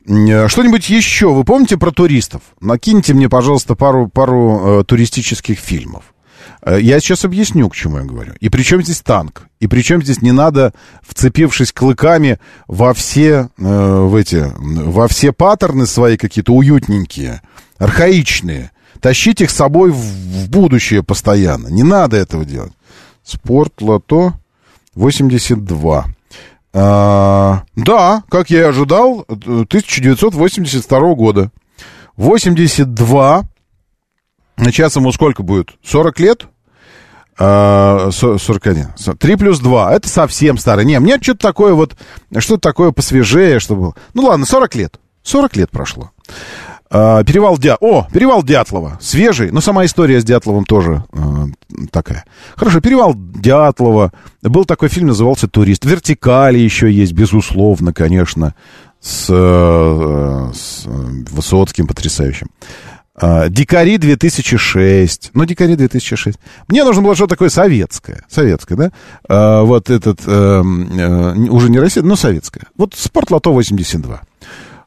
Э, Что-нибудь еще вы помните про туристов? Накиньте мне, пожалуйста, пару, пару э, туристических фильмов. Э, Я сейчас объясню, к чему я говорю. И при чем здесь танк? И при чем здесь не надо, вцепившись клыками во все, э, в эти, во все паттерны свои какие-то уютненькие, архаичные, тащить их с собой в, в будущее постоянно. Не надо этого делать. Спорт, лото, 82. А, да, как я и ожидал, 1982 года. 82. Сейчас ему сколько будет? 40 лет? А, со- 41. Со- 3 плюс 2. Это совсем старый. Не, мне что-то такое вот, что-то такое посвежее, что было. Ну ладно, 40 лет. 40 лет прошло. А, перевал Дя... О, перевал Дятлова. Свежий. Но сама история с Дятловым тоже э, такая. Хорошо, перевал Дятлова. Был такой фильм, назывался «Турист». Вертикали еще есть, безусловно, конечно. С, э, с э, Высоцким потрясающим. А, Дикари 2006. Ну, Дикари 2006. Мне нужно было что-то такое советское. Советское, да? А, вот этот, эм, э, уже не Россия, но советское. Вот Спортлото 82.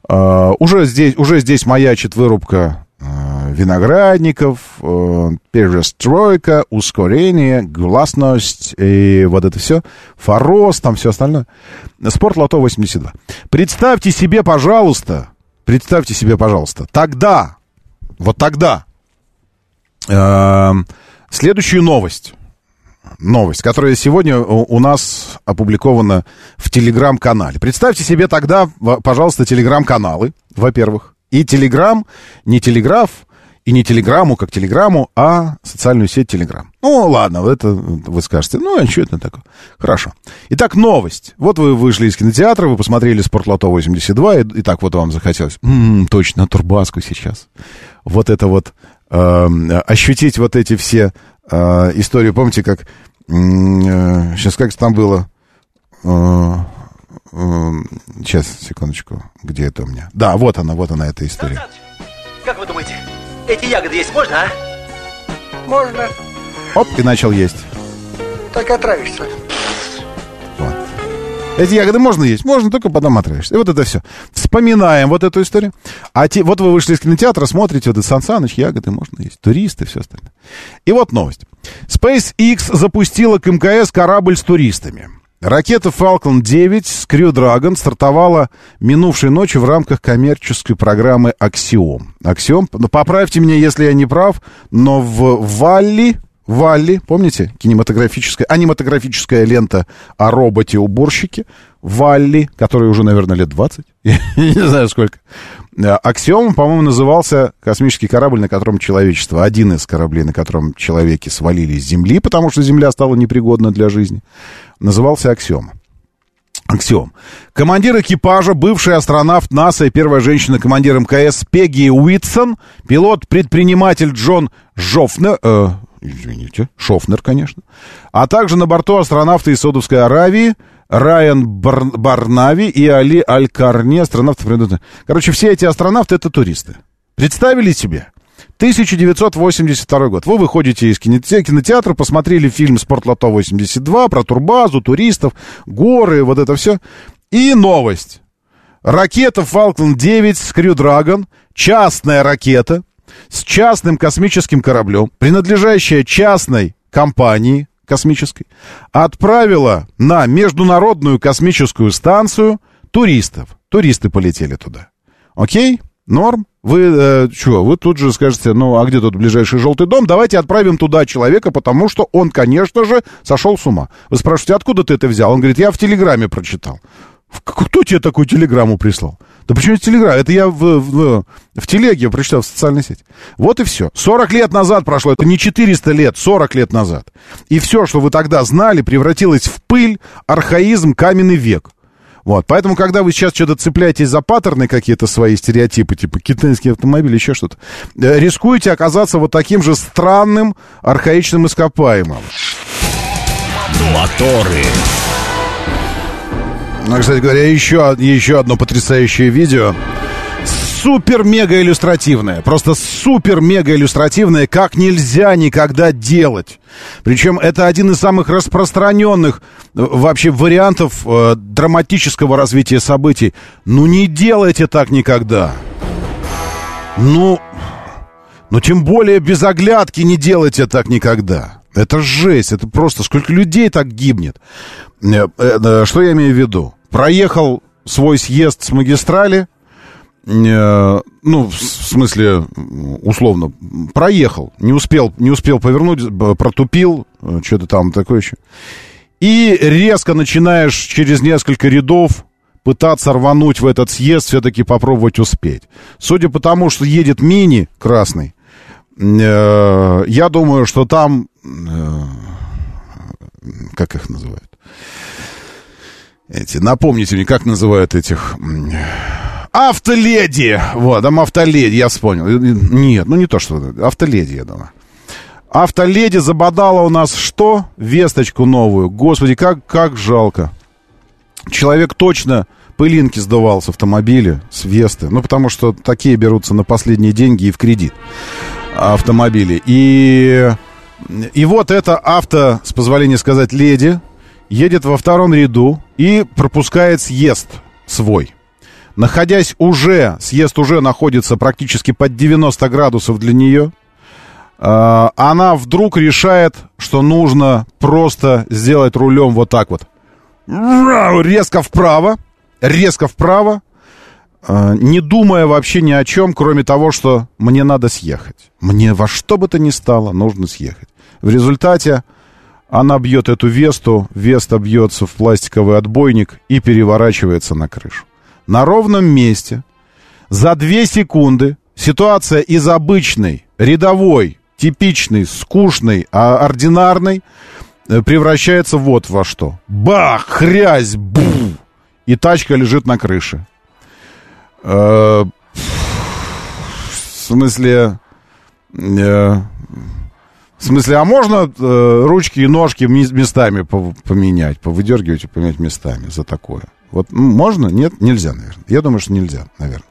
А, уже, здесь, уже здесь маячит вырубка э, виноградников, э, перестройка, ускорение, гласность и вот это все. Форос, там все остальное. Спортлото 82. Представьте себе, пожалуйста, представьте себе, пожалуйста, тогда, вот тогда, э, следующую новость. Новость, которая сегодня у нас опубликована в телеграм-канале. Представьте себе тогда, пожалуйста, телеграм-каналы, во-первых. И телеграм, не телеграф, И не телеграмму как телеграмму, а социальную сеть Телеграм. Ну, ладно, это вы скажете. Ну, а что это такое? Хорошо. Итак, новость. Вот вы вышли из кинотеатра, вы посмотрели «Спортлото 82», и, и так вот вам захотелось. М-м, точно, Турбаску сейчас. Вот это вот, э, ощутить вот эти все э, истории. Помните, как... Э, сейчас как там было? Э, э, сейчас, секундочку. Где это у меня? Да, вот она, вот она, эта история. Как вы думаете, эти ягоды есть можно, а? Можно. Оп, и начал есть. Так отравишься. Эти ягоды можно есть? Можно, только потом отравишься. И вот это все. Вспоминаем вот эту историю. А те, вот вы вышли из кинотеатра, смотрите, вот это Сан Саныч, ягоды можно есть. Туристы, все остальное. И вот новость. SpaceX запустила к МКС корабль с туристами. Ракета Falcon 9 с Crew Dragon стартовала минувшей ночью в рамках коммерческой программы Axiom. Axiom, ну, поправьте меня, если я не прав, но в Валли, Валли, помните, кинематографическая, аниматографическая лента о роботе-уборщике, Валли, который уже, наверное, лет 20, я не знаю сколько. Аксиом, по-моему, назывался космический корабль, на котором человечество, один из кораблей, на котором человеки свалили с Земли, потому что Земля стала непригодна для жизни, назывался Аксиом. Аксиом. Командир экипажа, бывший астронавт НАСА и первая женщина-командир МКС Пегги Уитсон, пилот-предприниматель Джон Жофнер, э, извините, Шофнер, конечно, а также на борту астронавты из Саудовской Аравии, Райан Бар... Барнави и Али Аль-Карни, астронавты. Короче, все эти астронавты — это туристы. Представили себе? 1982 год. Вы выходите из кинотеатра, посмотрели фильм «Спортлото 82» про турбазу, туристов, горы, вот это все. И новость. Ракета Falcon 9 с Crew Dragon, частная ракета, с частным космическим кораблем, принадлежащая частной компании космической, отправила на Международную космическую станцию туристов. Туристы полетели туда. Окей? Норм? Вы э, что, вы тут же скажете, ну, а где тут ближайший желтый дом? Давайте отправим туда человека, потому что он, конечно же, сошел с ума. Вы спрашиваете, откуда ты это взял? Он говорит, я в Телеграме прочитал. Кто тебе такую телеграмму прислал? Да почему это телеграм? Это я в, в, в телеге прочитал в социальной сети. Вот и все. 40 лет назад прошло. Это не 400 лет, 40 лет назад. И все, что вы тогда знали, превратилось в пыль, архаизм, каменный век. Вот, поэтому, когда вы сейчас что-то цепляетесь за паттерны какие-то свои стереотипы, типа китайский автомобиль, еще что-то, э, рискуете оказаться вот таким же странным, архаичным ископаемым. Моторы. Ну, кстати говоря, еще, еще одно потрясающее видео. Супер-мега иллюстративное. Просто супер-мега иллюстративное, как нельзя никогда делать. Причем это один из самых распространенных э, вообще вариантов э, драматического развития событий. Ну не делайте так никогда. Ну, ну тем более без оглядки не делайте так никогда. Это жесть, это просто сколько людей так гибнет. Э, э, что я имею в виду? Проехал свой съезд с магистрали, э, ну, в смысле, условно, проехал, не успел, не успел повернуть, протупил, что-то там такое еще. И резко начинаешь через несколько рядов пытаться рвануть в этот съезд, все-таки попробовать успеть. Судя по тому, что едет мини красный, я думаю, что там, как их называют, эти, напомните мне, как называют этих... Автоледи! Вот, там автоледи, я вспомнил. Нет, ну не то, что... Автоледи, я думаю. Автоледи забодала у нас что? Весточку новую. Господи, как, как жалко. Человек точно пылинки сдувал с автомобиля, с Весты. Ну, потому что такие берутся на последние деньги и в кредит автомобили. И, и вот это авто, с позволения сказать, леди, едет во втором ряду и пропускает съезд свой. Находясь уже, съезд уже находится практически под 90 градусов для нее, а, она вдруг решает, что нужно просто сделать рулем вот так вот. Резко вправо, резко вправо, а, не думая вообще ни о чем, кроме того, что мне надо съехать. Мне во что бы то ни стало нужно съехать. В результате она бьет эту Весту, Веста бьется в пластиковый отбойник и переворачивается на крышу. На ровном месте за две секунды ситуация из обычной рядовой, типичный, скучный, а ординарный э, превращается вот во что. Бах, хрясь, бу, и тачка лежит на крыше. Э, в смысле... э, в смысле, а можно э, ручки и ножки ми- местами по- поменять, повыдергивать и поменять местами за такое? Вот можно? Нет? Нельзя, наверное. Я думаю, что нельзя, наверное.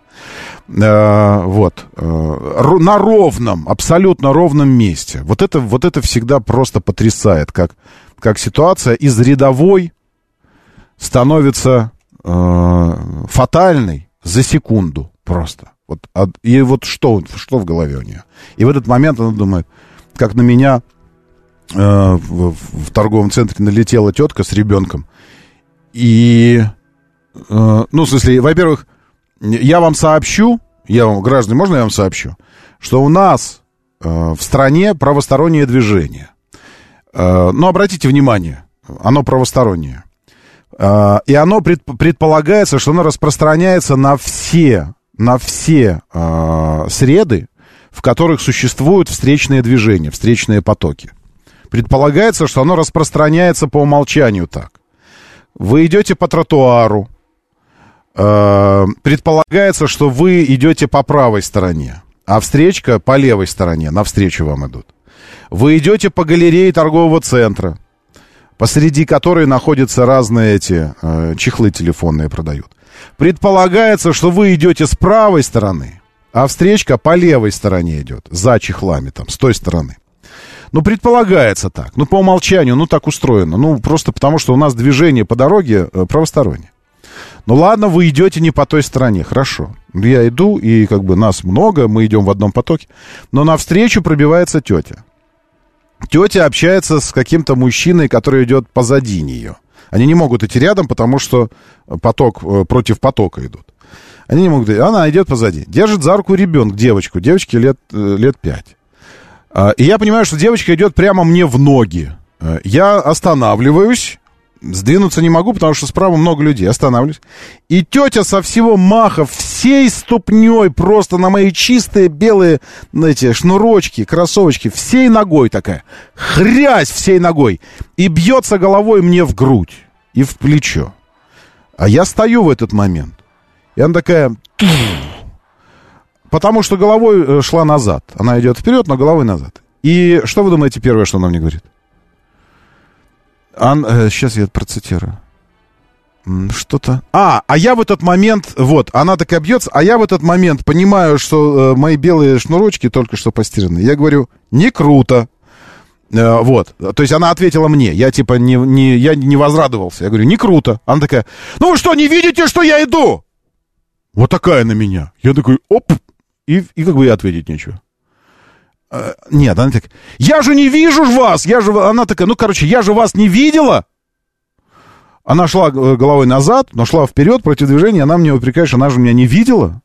Э, вот. Э, на ровном, абсолютно ровном месте. Вот это, вот это всегда просто потрясает, как, как ситуация из рядовой становится э, фатальной за секунду просто. Вот, а- и вот что, что в голове у нее? И в этот момент она думает, как на меня э, в, в торговом центре налетела тетка с ребенком. И, э, ну, в смысле, во-первых, я вам сообщу, я вам, граждане, можно я вам сообщу, что у нас э, в стране правостороннее движение. Э, но обратите внимание, оно правостороннее. Э, и оно пред- предполагается, что оно распространяется на все, на все э, среды, в которых существуют встречные движения, встречные потоки. Предполагается, что оно распространяется по умолчанию так. Вы идете по тротуару, э, предполагается, что вы идете по правой стороне, а встречка по левой стороне, навстречу вам идут. Вы идете по галерее торгового центра, посреди которой находятся разные эти э, чехлы телефонные продают. Предполагается, что вы идете с правой стороны, а встречка по левой стороне идет, за чехлами там, с той стороны. Ну, предполагается так. Ну, по умолчанию, ну, так устроено. Ну, просто потому, что у нас движение по дороге э, правостороннее. Ну, ладно, вы идете не по той стороне, хорошо. Я иду, и как бы нас много, мы идем в одном потоке. Но навстречу пробивается тетя. Тетя общается с каким-то мужчиной, который идет позади нее. Они не могут идти рядом, потому что поток э, против потока идут. Они не могут... Она идет позади. Держит за руку ребенка, девочку. Девочке лет, э, лет пять. А, И я понимаю, что девочка идет прямо мне в ноги. Э, Я останавливаюсь. Сдвинуться не могу, потому что справа много людей. Останавливаюсь. И тетя со всего маха, всей ступней, просто на мои чистые белые, знаете, шнурочки, кроссовочки, всей ногой такая. Хрясь всей ногой. И бьется головой мне в грудь и в плечо. А я стою в этот момент. И она такая... Потому что головой э, шла назад. Она идет вперед, но головой назад. И что вы думаете первое, что она мне говорит? Ан, э, сейчас я процитирую. Что-то... А, а я в этот момент, вот, она такая бьется, а я в этот момент понимаю, что э, мои белые шнурочки только что постираны. Я говорю, не круто. Э, вот, то есть она ответила мне, я типа не, не, я не возрадовался. Я говорю, не круто. Она такая, ну вы что, не видите, что я иду? Вот такая на меня. Я такой, оп, и, и как бы и ответить нечего. Э, Нет, она так, я же не вижу вас, я же, она такая, ну, короче, я же вас не видела. Она шла э, головой назад, но шла вперед против движения, она мне упрекает, что она же меня не видела.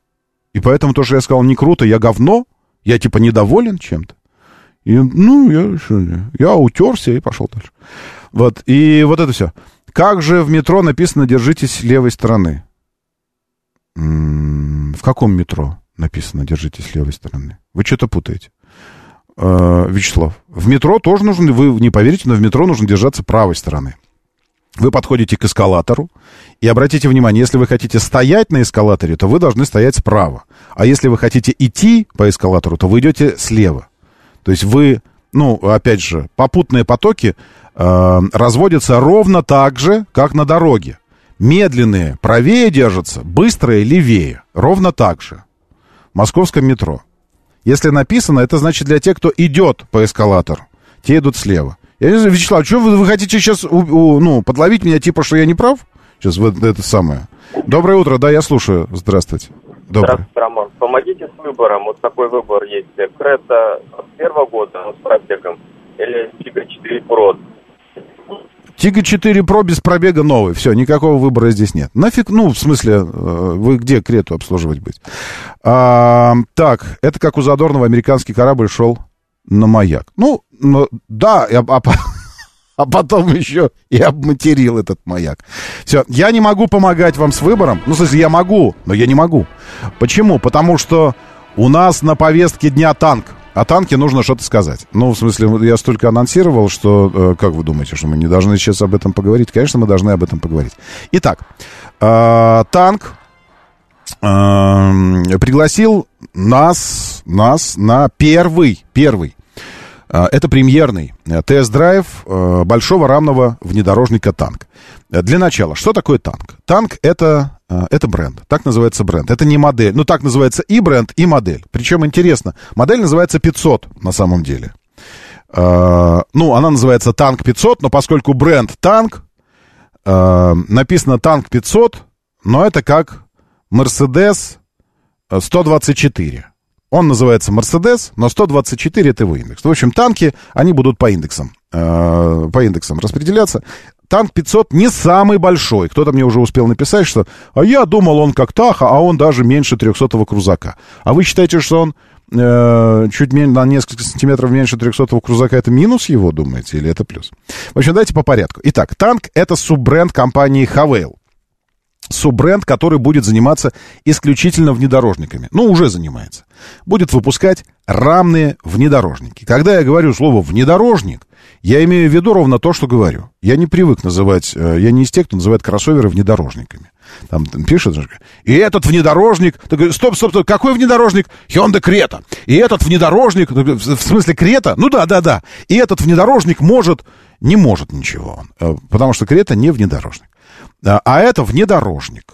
И поэтому то, что я сказал, не круто, я говно, я типа недоволен чем-то. И, ну, я, я утерся и пошел дальше. Вот, и вот это все. Как же в метро написано «держитесь левой стороны»? В каком метро написано «держитесь левой стороны»? Вы что-то путаете. Э, Вячеслав, в метро тоже нужно, вы не поверите, но в метро нужно держаться правой стороны. Вы подходите к эскалатору, и обратите внимание, если вы хотите стоять на эскалаторе, то вы должны стоять справа. А если вы хотите идти по эскалатору, то вы идете слева. То есть вы, ну, опять же, попутные потоки э, разводятся ровно так же, как на дороге. Медленные правее держатся, быстрые левее. Ровно так же. В московском метро. Если написано, это значит для тех, кто идет по эскалатору. Те идут слева. Я не знаю, Вячеслав, что вы, вы хотите сейчас у- у- ну, подловить меня, типа, что я не прав? Сейчас вот это самое. Доброе утро, да, я слушаю. Здравствуйте. Доброе. Здравствуйте, Роман. Помогите с выбором. Вот такой выбор есть. Крета от первого года, но с пробегом. Или Тига 4 Pro. Тига 4 Pro без пробега новый. Все, никакого выбора здесь нет. Нафиг, ну, в смысле, э, вы где Крету обслуживать быть? А, так, это как у Задорнова американский корабль шел на маяк. Ну, ну, да, а, а а потом еще и обматерил этот маяк. Все, я не могу помогать вам с выбором. Ну, в смысле, я могу, но я не могу. Почему? Потому что у нас на повестке дня танк. О танке нужно что-то сказать. Ну, в смысле, я столько анонсировал, что, э, как вы думаете, что мы не должны сейчас об этом поговорить? Конечно, мы должны об этом поговорить. Итак, э, танк э, пригласил нас, нас на первый, первый, э, это премьерный тест-драйв большого рамного внедорожника «Танк». Для начала, что такое танк? Танк это, это бренд, так называется бренд. Это не модель, ну так называется и бренд, и модель. Причем интересно, модель называется 500 на самом деле. Э, Ну, она называется танк 500, но поскольку бренд танк, э, написано танк 500, но это как Mercedes 124. Он называется Mercedes, но 124 это его индекс. В общем, танки, они будут по индексам, по индексам распределяться. Танк 500 не самый большой. Кто-то мне уже успел написать, что а я думал, он как Таха, а он даже меньше 300-го крузака. А вы считаете, что он э, чуть меньше, на несколько сантиметров меньше 300-го крузака, это минус его, думаете, или это плюс? В общем, давайте по порядку. Итак, танк — это суббренд компании Хавейл суббренд, который будет заниматься исключительно внедорожниками. Ну, уже занимается. Будет выпускать рамные внедорожники. Когда я говорю слово «внедорожник», я имею в виду ровно то, что говорю. Я не привык называть, э, я не из тех, кто называет кроссоверы внедорожниками. Там, там пишет, и этот внедорожник, ты говоришь, стоп, стоп, стоп, какой внедорожник? Hyundai Крета. И этот внедорожник, в смысле Крета? Ну да, да, да. И этот внедорожник может, не может ничего, э, потому что Крета не внедорожник. А это внедорожник.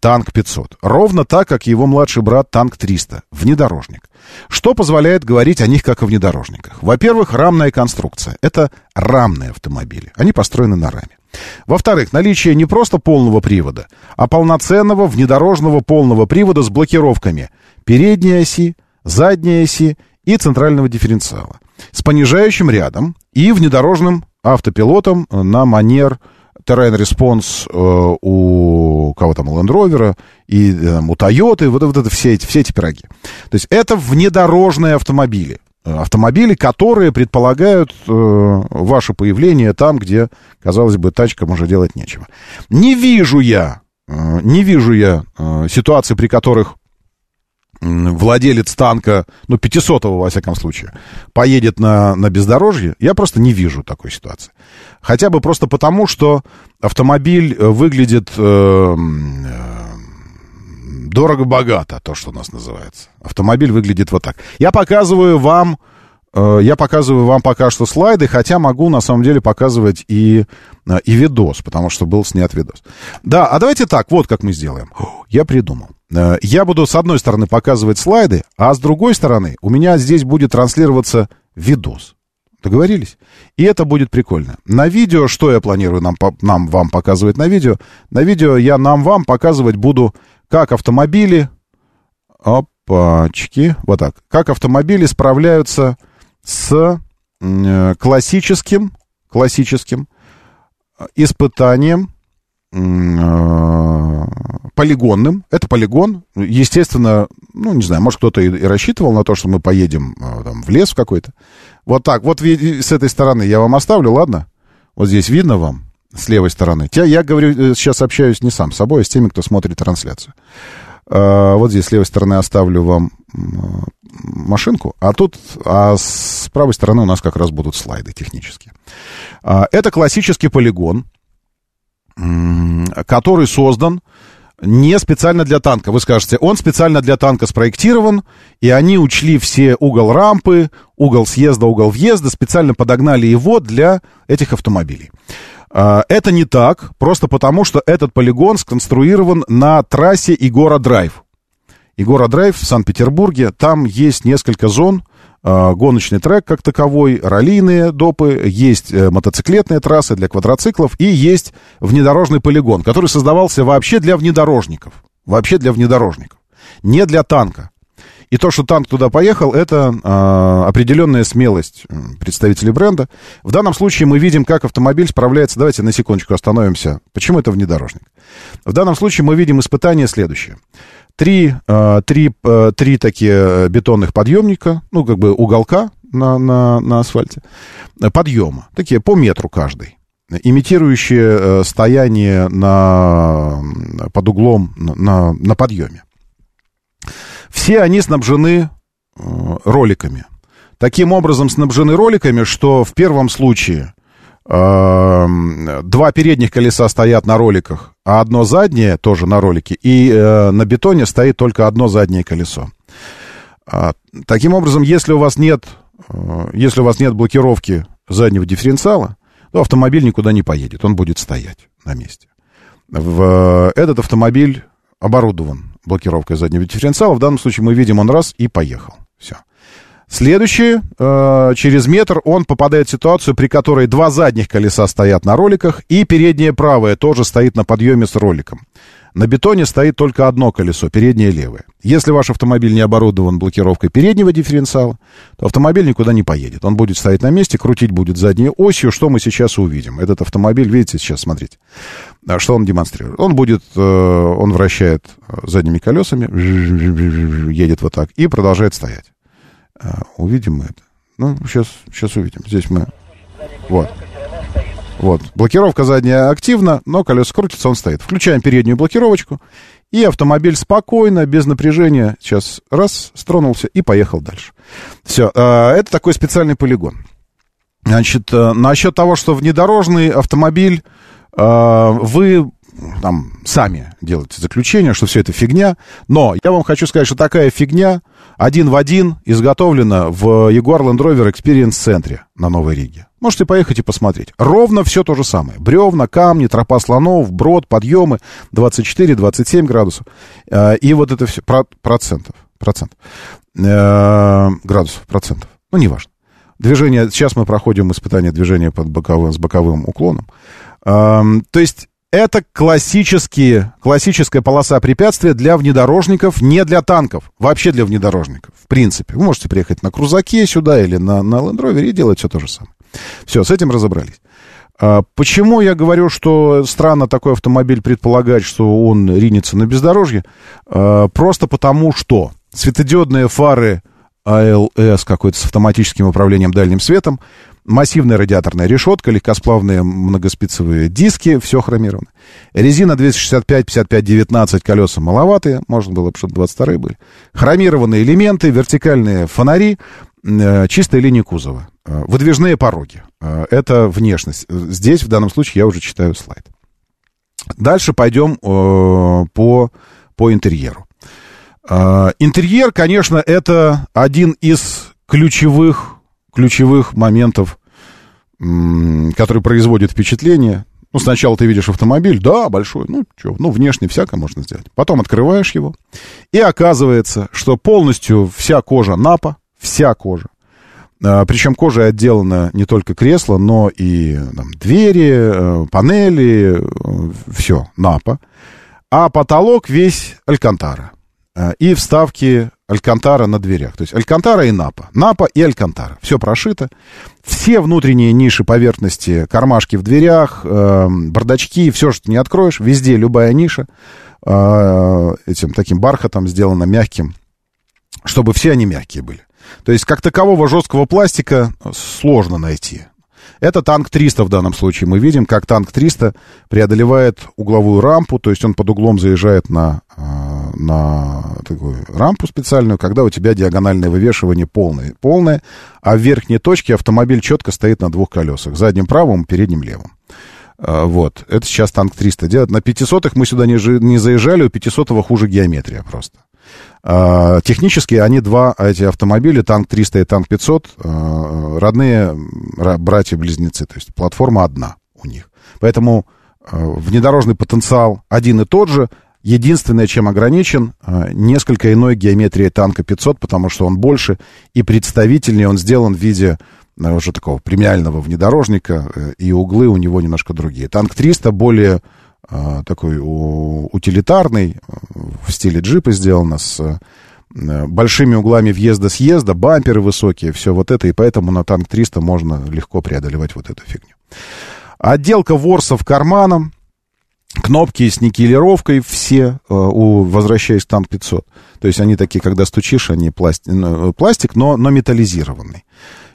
Танк 500. Ровно так, как его младший брат Танк 300. Внедорожник. Что позволяет говорить о них как о внедорожниках? Во-первых, рамная конструкция. Это рамные автомобили. Они построены на раме. Во-вторых, наличие не просто полного привода, а полноценного внедорожного полного привода с блокировками передней оси, задней оси и центрального дифференциала. С понижающим рядом и внедорожным автопилотом на манер Terrain Response э, у кого там, у Land Rover и э, у Toyota, вот, вот это все эти, все эти пироги. То есть это внедорожные автомобили. Э, Автомобили, которые предполагают э, ваше появление там, где, казалось бы, тачкам уже делать нечего. Не вижу я, э, не вижу я э, ситуации, при которых владелец танка, ну, 500-го, во всяком случае, поедет на, на бездорожье, я просто не вижу такой ситуации. Хотя бы просто потому, что автомобиль э, выглядит э, э, дорого-богато, то, что у нас называется. Автомобиль выглядит вот так. Я показываю вам, э, я показываю вам пока что слайды, хотя могу на самом деле показывать и, э, и видос, потому что был снят видос. Да, а давайте так, вот как мы сделаем. Я придумал. Э, Я буду с одной стороны показывать слайды, а с другой стороны у меня здесь будет транслироваться видос. Договорились? И это будет прикольно. На видео, что я планирую нам, нам вам показывать на видео? На видео я нам вам показывать буду, как автомобили... Опачки. Вот так. Как автомобили справляются с э, классическим, классическим э, испытанием полигонным. Это полигон. Естественно, ну, не знаю, может, кто-то и, и рассчитывал на то, что мы поедем э, там, в лес какой-то. Вот так. Вот с этой стороны я вам оставлю, ладно? Вот здесь видно вам, с левой стороны. Я, я говорю, э, сейчас общаюсь не сам с собой, а с теми, кто смотрит трансляцию. Э, Вот здесь с левой стороны оставлю вам машинку, а тут, а с правой стороны у нас как раз будут слайды технические. А, Это классический полигон, который создан не специально для танка. Вы скажете, он специально для танка спроектирован, и они учли все угол рампы, угол съезда, угол въезда, специально подогнали его для этих автомобилей. А, Это не так, просто потому что этот полигон сконструирован на трассе Игора Драйв. Игора Драйв в Санкт-Петербурге, там есть несколько зон, гоночный трек как таковой, раллийные допы, есть э, мотоциклетные трассы для квадроциклов и есть внедорожный полигон, который создавался вообще для внедорожников. Вообще для внедорожников. Не для танка. И то, что танк туда поехал, это э, определенная смелость представителей бренда. В данном случае мы видим, как автомобиль справляется. Давайте на секундочку остановимся. Почему это внедорожник? В данном случае мы видим испытание следующее. Три, э, три, э, три такие бетонных подъемника, ну, как бы уголка на, на, на асфальте, э, подъема, такие по метру каждый имитирующие э, стояние на, под углом на, на, подъеме. Все они снабжены э, роликами. Таким образом снабжены роликами, что в первом случае э, два передних колеса стоят на роликах, а одно заднее тоже на ролике, и э, на бетоне стоит только одно заднее колесо. А, таким образом, если у вас нет, э, если у вас нет блокировки заднего дифференциала, то автомобиль никуда не поедет, он будет стоять на месте. В, этот автомобиль оборудован блокировкой заднего дифференциала. В данном случае мы видим, он раз и поехал. Все. Следующий, э, через метр он попадает в ситуацию, при которой два задних колеса стоят на роликах, и переднее правое тоже стоит на подъеме с роликом. На бетоне стоит только одно колесо, переднее левое. Если ваш автомобиль не оборудован блокировкой переднего дифференциала, то автомобиль никуда не поедет. Он будет стоять на месте, крутить будет задней осью, что мы сейчас увидим. Этот автомобиль, видите, сейчас смотрите, А что он демонстрирует. Он будет, э, он вращает э, задними колесами, едет вот так и продолжает стоять. А, Увидим мы это. Ну, сейчас, сейчас увидим. Здесь мы... Вот. Вот. Блокировка задняя активна, но колеса крутятся, он стоит. Включаем переднюю блокировочку, и автомобиль спокойно, без напряжения, сейчас раз, стронулся и поехал дальше. Все. Это такой специальный полигон. Значит, э, насчет того, что внедорожный автомобиль, э, вы там сами делаете заключение, что все это фигня. Но я вам хочу сказать, что такая фигня один в один изготовлена в Jaguar Land Rover Experience центре на Новой Риге. Можете поехать и посмотреть. Ровно все то же самое. Бревна, камни, тропа слонов, брод, подъемы 24-27 градусов. Э, И вот это все про- процентов. Процент. Э, Градусов, процентов. Ну, неважно. Движение, сейчас мы проходим испытание движения под боковым, с боковым уклоном. Эм, То есть это классические, классическая полоса препятствия для внедорожников, не для танков. Вообще для внедорожников, в принципе. Вы можете приехать на крузаке сюда или на, на Land Rover и делать все то же самое. Все, с этим разобрались. А Почему я говорю, что странно такой автомобиль предполагать, что он ринется на бездорожье? А, Просто потому, что светодиодные фары АЛС какой-то с автоматическим управлением дальним светом, массивная радиаторная решетка, легкосплавные многоспицевые диски, все хромировано. Резина 265, 55, 19, колеса маловатые, можно было бы, чтобы 22 были. Хромированные элементы, вертикальные фонари, э, чистая линия кузова. Э, Выдвижные пороги. Э, Это внешность. Здесь, в данном случае, я уже читаю слайд. Дальше пойдем по, по интерьеру. Интерьер, конечно, это один из ключевых, ключевых моментов, м, который производит впечатление. Ну, сначала ты видишь автомобиль, да, большой, ну, что, ну, внешне всякое можно сделать. Потом открываешь его, и оказывается, что полностью вся кожа напа, вся кожа. А, Причем кожа отделана не только кресло, но и там, двери, э, панели, все, напа. А потолок весь алькантара. А, И вставки алькантара на дверях. То есть алькантара и напа. Напа и алькантара. Все прошито. Все внутренние ниши поверхности, кармашки в дверях, э, бардачки, все, что не откроешь, везде любая ниша э, этим таким бархатом сделана мягким, чтобы все они мягкие были. То есть, как такового жесткого пластика сложно найти. Это танк 300 в данном случае. Мы видим, как танк 300 преодолевает угловую рампу, то есть он под углом заезжает на, э, на такую рампу специальную, когда у тебя диагональное вывешивание полное, полное, а в верхней точке автомобиль четко стоит на двух колесах, задним правым передним левым. Э, Вот, это сейчас танк 300 делает. На 500 мы сюда не, не заезжали, у 500 хуже геометрия просто. А, Технически они два, эти автомобили, танк 300 и танк 500, э, родные ра- братья-близнецы, то есть платформа одна у них. Поэтому внедорожный потенциал один и тот же, единственное, чем ограничен, э, несколько иной геометрии танка 500, потому что он больше и представительнее, он сделан в виде э, уже такого премиального внедорожника, э, и углы у него немножко другие. Танк 300 более э, такой утилитарный, в стиле джипа сделано, с большими углами въезда-съезда, бамперы высокие, все вот это, и поэтому на танк 300 можно легко преодолевать вот эту фигню. Отделка ворсов карманом, кнопки с никелировкой все, э, у, возвращаясь к танк 500. То есть они такие, когда стучишь, они пластик, пластик но, но металлизированный.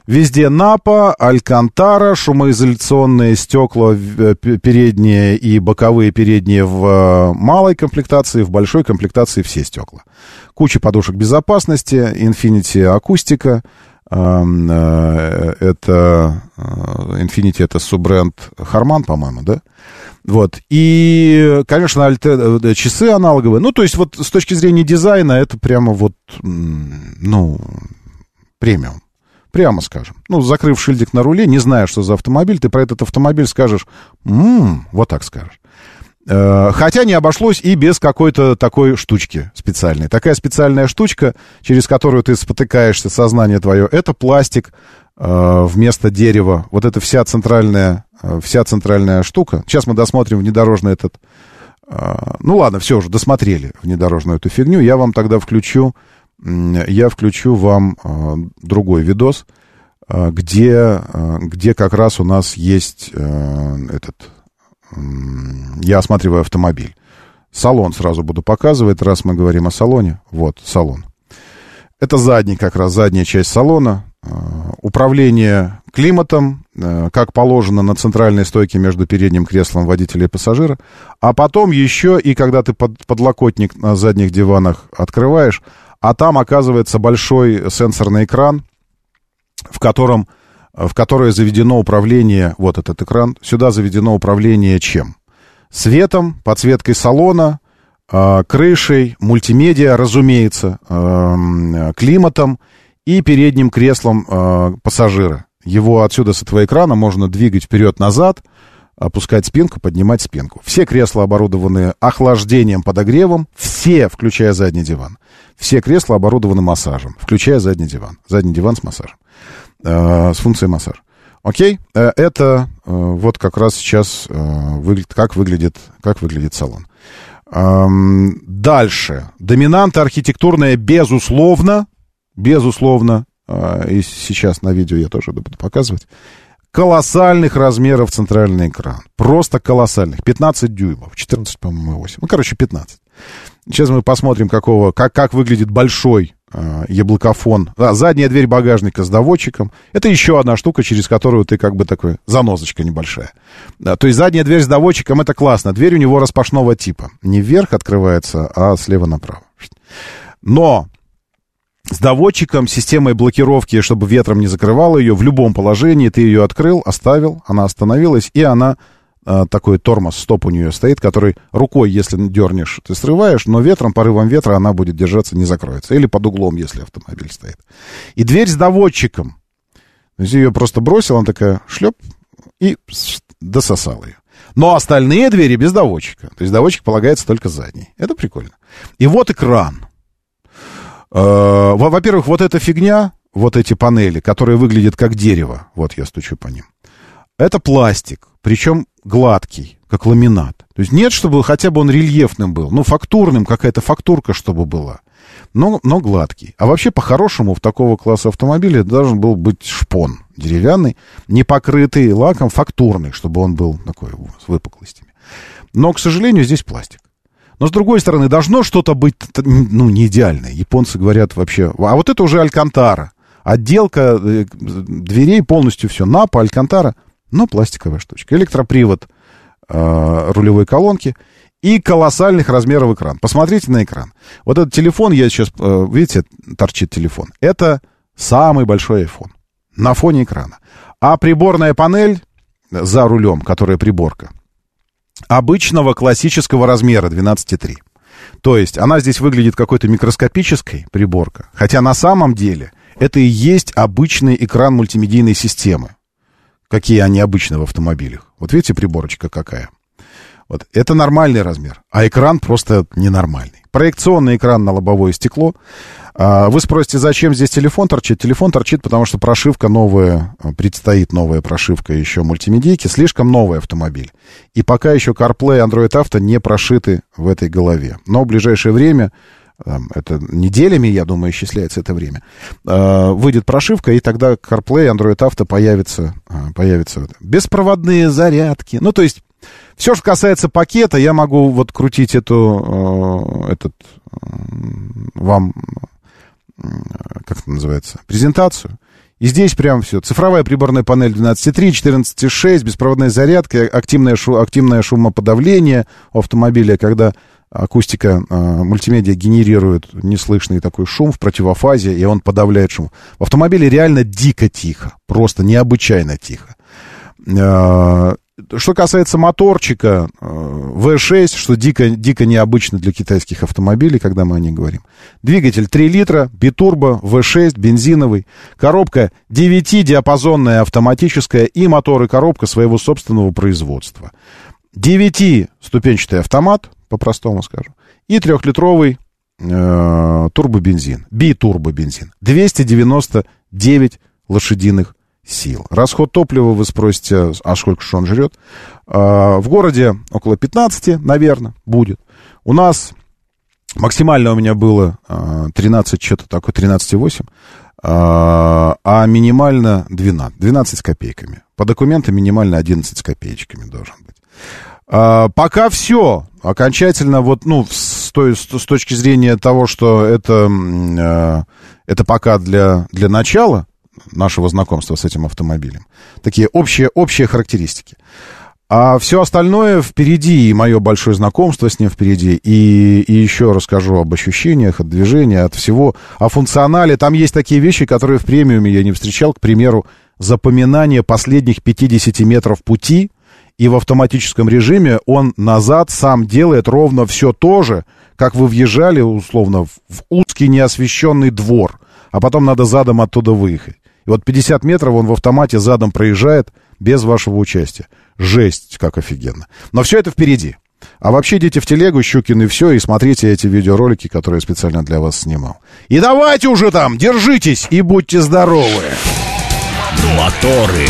Везде Напа, Алькантара, шумоизоляционные стекла э, передние и боковые передние в э, малой комплектации, в большой комплектации все стекла. Куча подушек безопасности, Infinity акустика, эм, э, это э, Infinity это суббренд Харман, по-моему, да? Вот. И, конечно, альте- э, часы аналоговые. Ну, то есть, вот с точки зрения дизайна, это прямо вот, ну, премиум. Прямо скажем. Ну, закрыв шильдик на руле, не зная, что за автомобиль, ты про этот автомобиль скажешь, «М-м», вот так скажешь. Э, Хотя не обошлось и без какой-то такой штучки специальной. Такая специальная штучка, через которую ты спотыкаешься, сознание твое, это пластик э, вместо дерева. Вот это вся центральная, вся центральная штука. Сейчас мы досмотрим внедорожный этот... э, Ну ладно, все уже, досмотрели внедорожную эту фигню. Я вам тогда включу, я включу вам э, другой видос, э, где, э, где как раз у нас есть э, этот я осматриваю автомобиль. Салон сразу буду показывать, раз мы говорим о салоне. Вот, салон. Это задний, как раз задняя часть салона. Э, Управление климатом, э, как положено на центральной стойке между передним креслом водителя и пассажира. А потом еще и когда ты под, подлокотник на задних диванах открываешь, а там оказывается большой сенсорный экран, в котором в которое заведено управление, вот этот экран, сюда заведено управление чем? Светом, подсветкой салона, э, крышей, мультимедиа, разумеется, э, климатом и передним креслом э, пассажира. Его отсюда с этого экрана можно двигать вперед-назад, опускать спинку, поднимать спинку. Все кресла оборудованы охлаждением, подогревом, все, включая задний диван. Все кресла оборудованы массажем, включая задний диван. Задний диван с массажем. Э, с функцией массаж. Окей, Э, это э, вот как раз сейчас э, выглядит, как выглядит, как выглядит салон. Эм, Дальше. Доминанта архитектурная, безусловно, безусловно, э, и сейчас на видео я тоже буду показывать, колоссальных размеров центральный экран. Просто колоссальных. 15 дюймов. 14, по-моему, 8. Ну, короче, 15. Сейчас мы посмотрим, какого, как, как выглядит большой э, яблокофон. А, задняя дверь багажника с доводчиком. Это еще одна штука, через которую ты как бы такой, занозочка небольшая. Да, то есть задняя дверь с доводчиком, это классно. Дверь у него распашного типа. Не вверх открывается, а слева направо. Но с доводчиком, системой блокировки, чтобы ветром не закрывало ее, в любом положении ты ее открыл, оставил, она остановилась, и она а, такой тормоз, стоп у нее стоит, который рукой, если дернешь, ты срываешь, но ветром, порывом ветра она будет держаться, не закроется. Или под углом, если автомобиль стоит. И дверь с доводчиком. То есть ее просто бросил, она такая шлеп и дососал ее. Но остальные двери без доводчика. То есть доводчик полагается только задний. Это прикольно. И вот экран. Э, во- Во-первых, вот эта фигня, вот эти панели, которые выглядят как дерево. Вот я стучу по ним. Это пластик, причем гладкий, как ламинат. То есть нет, чтобы хотя бы он рельефным был, ну, фактурным, какая-то фактурка, чтобы была. Но, но гладкий. А вообще, по-хорошему, в такого класса автомобиля должен был быть шпон деревянный, не покрытый лаком, фактурный, чтобы он был такой с выпуклостями. Но, к сожалению, здесь пластик. Но, с другой стороны, должно что-то быть, ну, не идеальное. Японцы говорят вообще... А вот это уже Алькантара. Отделка э, дверей полностью все. Напа, Алькантара. Но пластиковая штучка. Электропривод э, рулевой колонки и колоссальных размеров экран. Посмотрите на экран. Вот этот телефон, я сейчас, э, видите, торчит телефон. Это самый большой iPhone на фоне экрана. А приборная панель за рулем, которая приборка, обычного классического размера 12,3. То есть она здесь выглядит какой-то микроскопической приборка, хотя на самом деле это и есть обычный экран мультимедийной системы. Какие они обычно в автомобилях. Вот видите, приборочка какая. Вот это нормальный размер, а экран просто ненормальный. Проекционный экран на лобовое стекло. А, Вы спросите, зачем здесь телефон торчит? Телефон торчит, потому что прошивка новая, а, предстоит новая прошивка еще мультимедийки, слишком новый автомобиль. И пока еще CarPlay и Android Auto не прошиты в этой голове. Но в ближайшее время, там, это неделями, я думаю, исчисляется это время, а, выйдет прошивка, и тогда CarPlay Android Auto появится, появится беспроводные зарядки. Ну, то есть все, что касается пакета, я могу вот крутить эту, э, этот, э, вам, э, как это называется, презентацию. И здесь прям все. Цифровая приборная панель 12.3, 14.6, беспроводная зарядка, активное, шу, активное шумоподавление у автомобиля, когда акустика э, мультимедиа генерирует неслышный такой шум в противофазе, и он подавляет шум. В автомобиле реально дико тихо, просто необычайно тихо. Что касается моторчика э, V6, что дико, дико необычно для китайских автомобилей, когда мы о них говорим. Двигатель 3 литра, битурбо, V6, бензиновый. Коробка 9-диапазонная автоматическая и мотор и коробка своего собственного производства. 9-ступенчатый автомат, по-простому скажу, и трехлитровый э, турбобензин, битурбобензин. 299 лошадиных сил. Расход топлива, вы спросите, а сколько же он жрет? Э, в городе около 15, наверное, будет. У нас максимально у меня было э, 13, что-то такое, 13,8, э, а минимально 12, 12 с копейками. По документам минимально 11 с копеечками должен быть. А, пока все. Окончательно, вот, ну, с, той, с, точки зрения того, что это, это пока для, для начала нашего знакомства с этим автомобилем. Такие общие, общие характеристики. А все остальное впереди, и мое большое знакомство с ним впереди, и, и еще расскажу об ощущениях, от движения, от всего, о функционале. Там есть такие вещи, которые в премиуме я не встречал, к примеру, запоминание последних 50 метров пути – и в автоматическом режиме он назад сам делает ровно все то же, как вы въезжали, условно, в узкий неосвещенный двор, а потом надо задом оттуда выехать. И вот 50 метров он в автомате задом проезжает без вашего участия. Жесть, как офигенно. Но все это впереди. А вообще идите в телегу, Щукин и все, и смотрите эти видеоролики, которые я специально для вас снимал. И давайте уже там, держитесь и будьте здоровы. Моторы.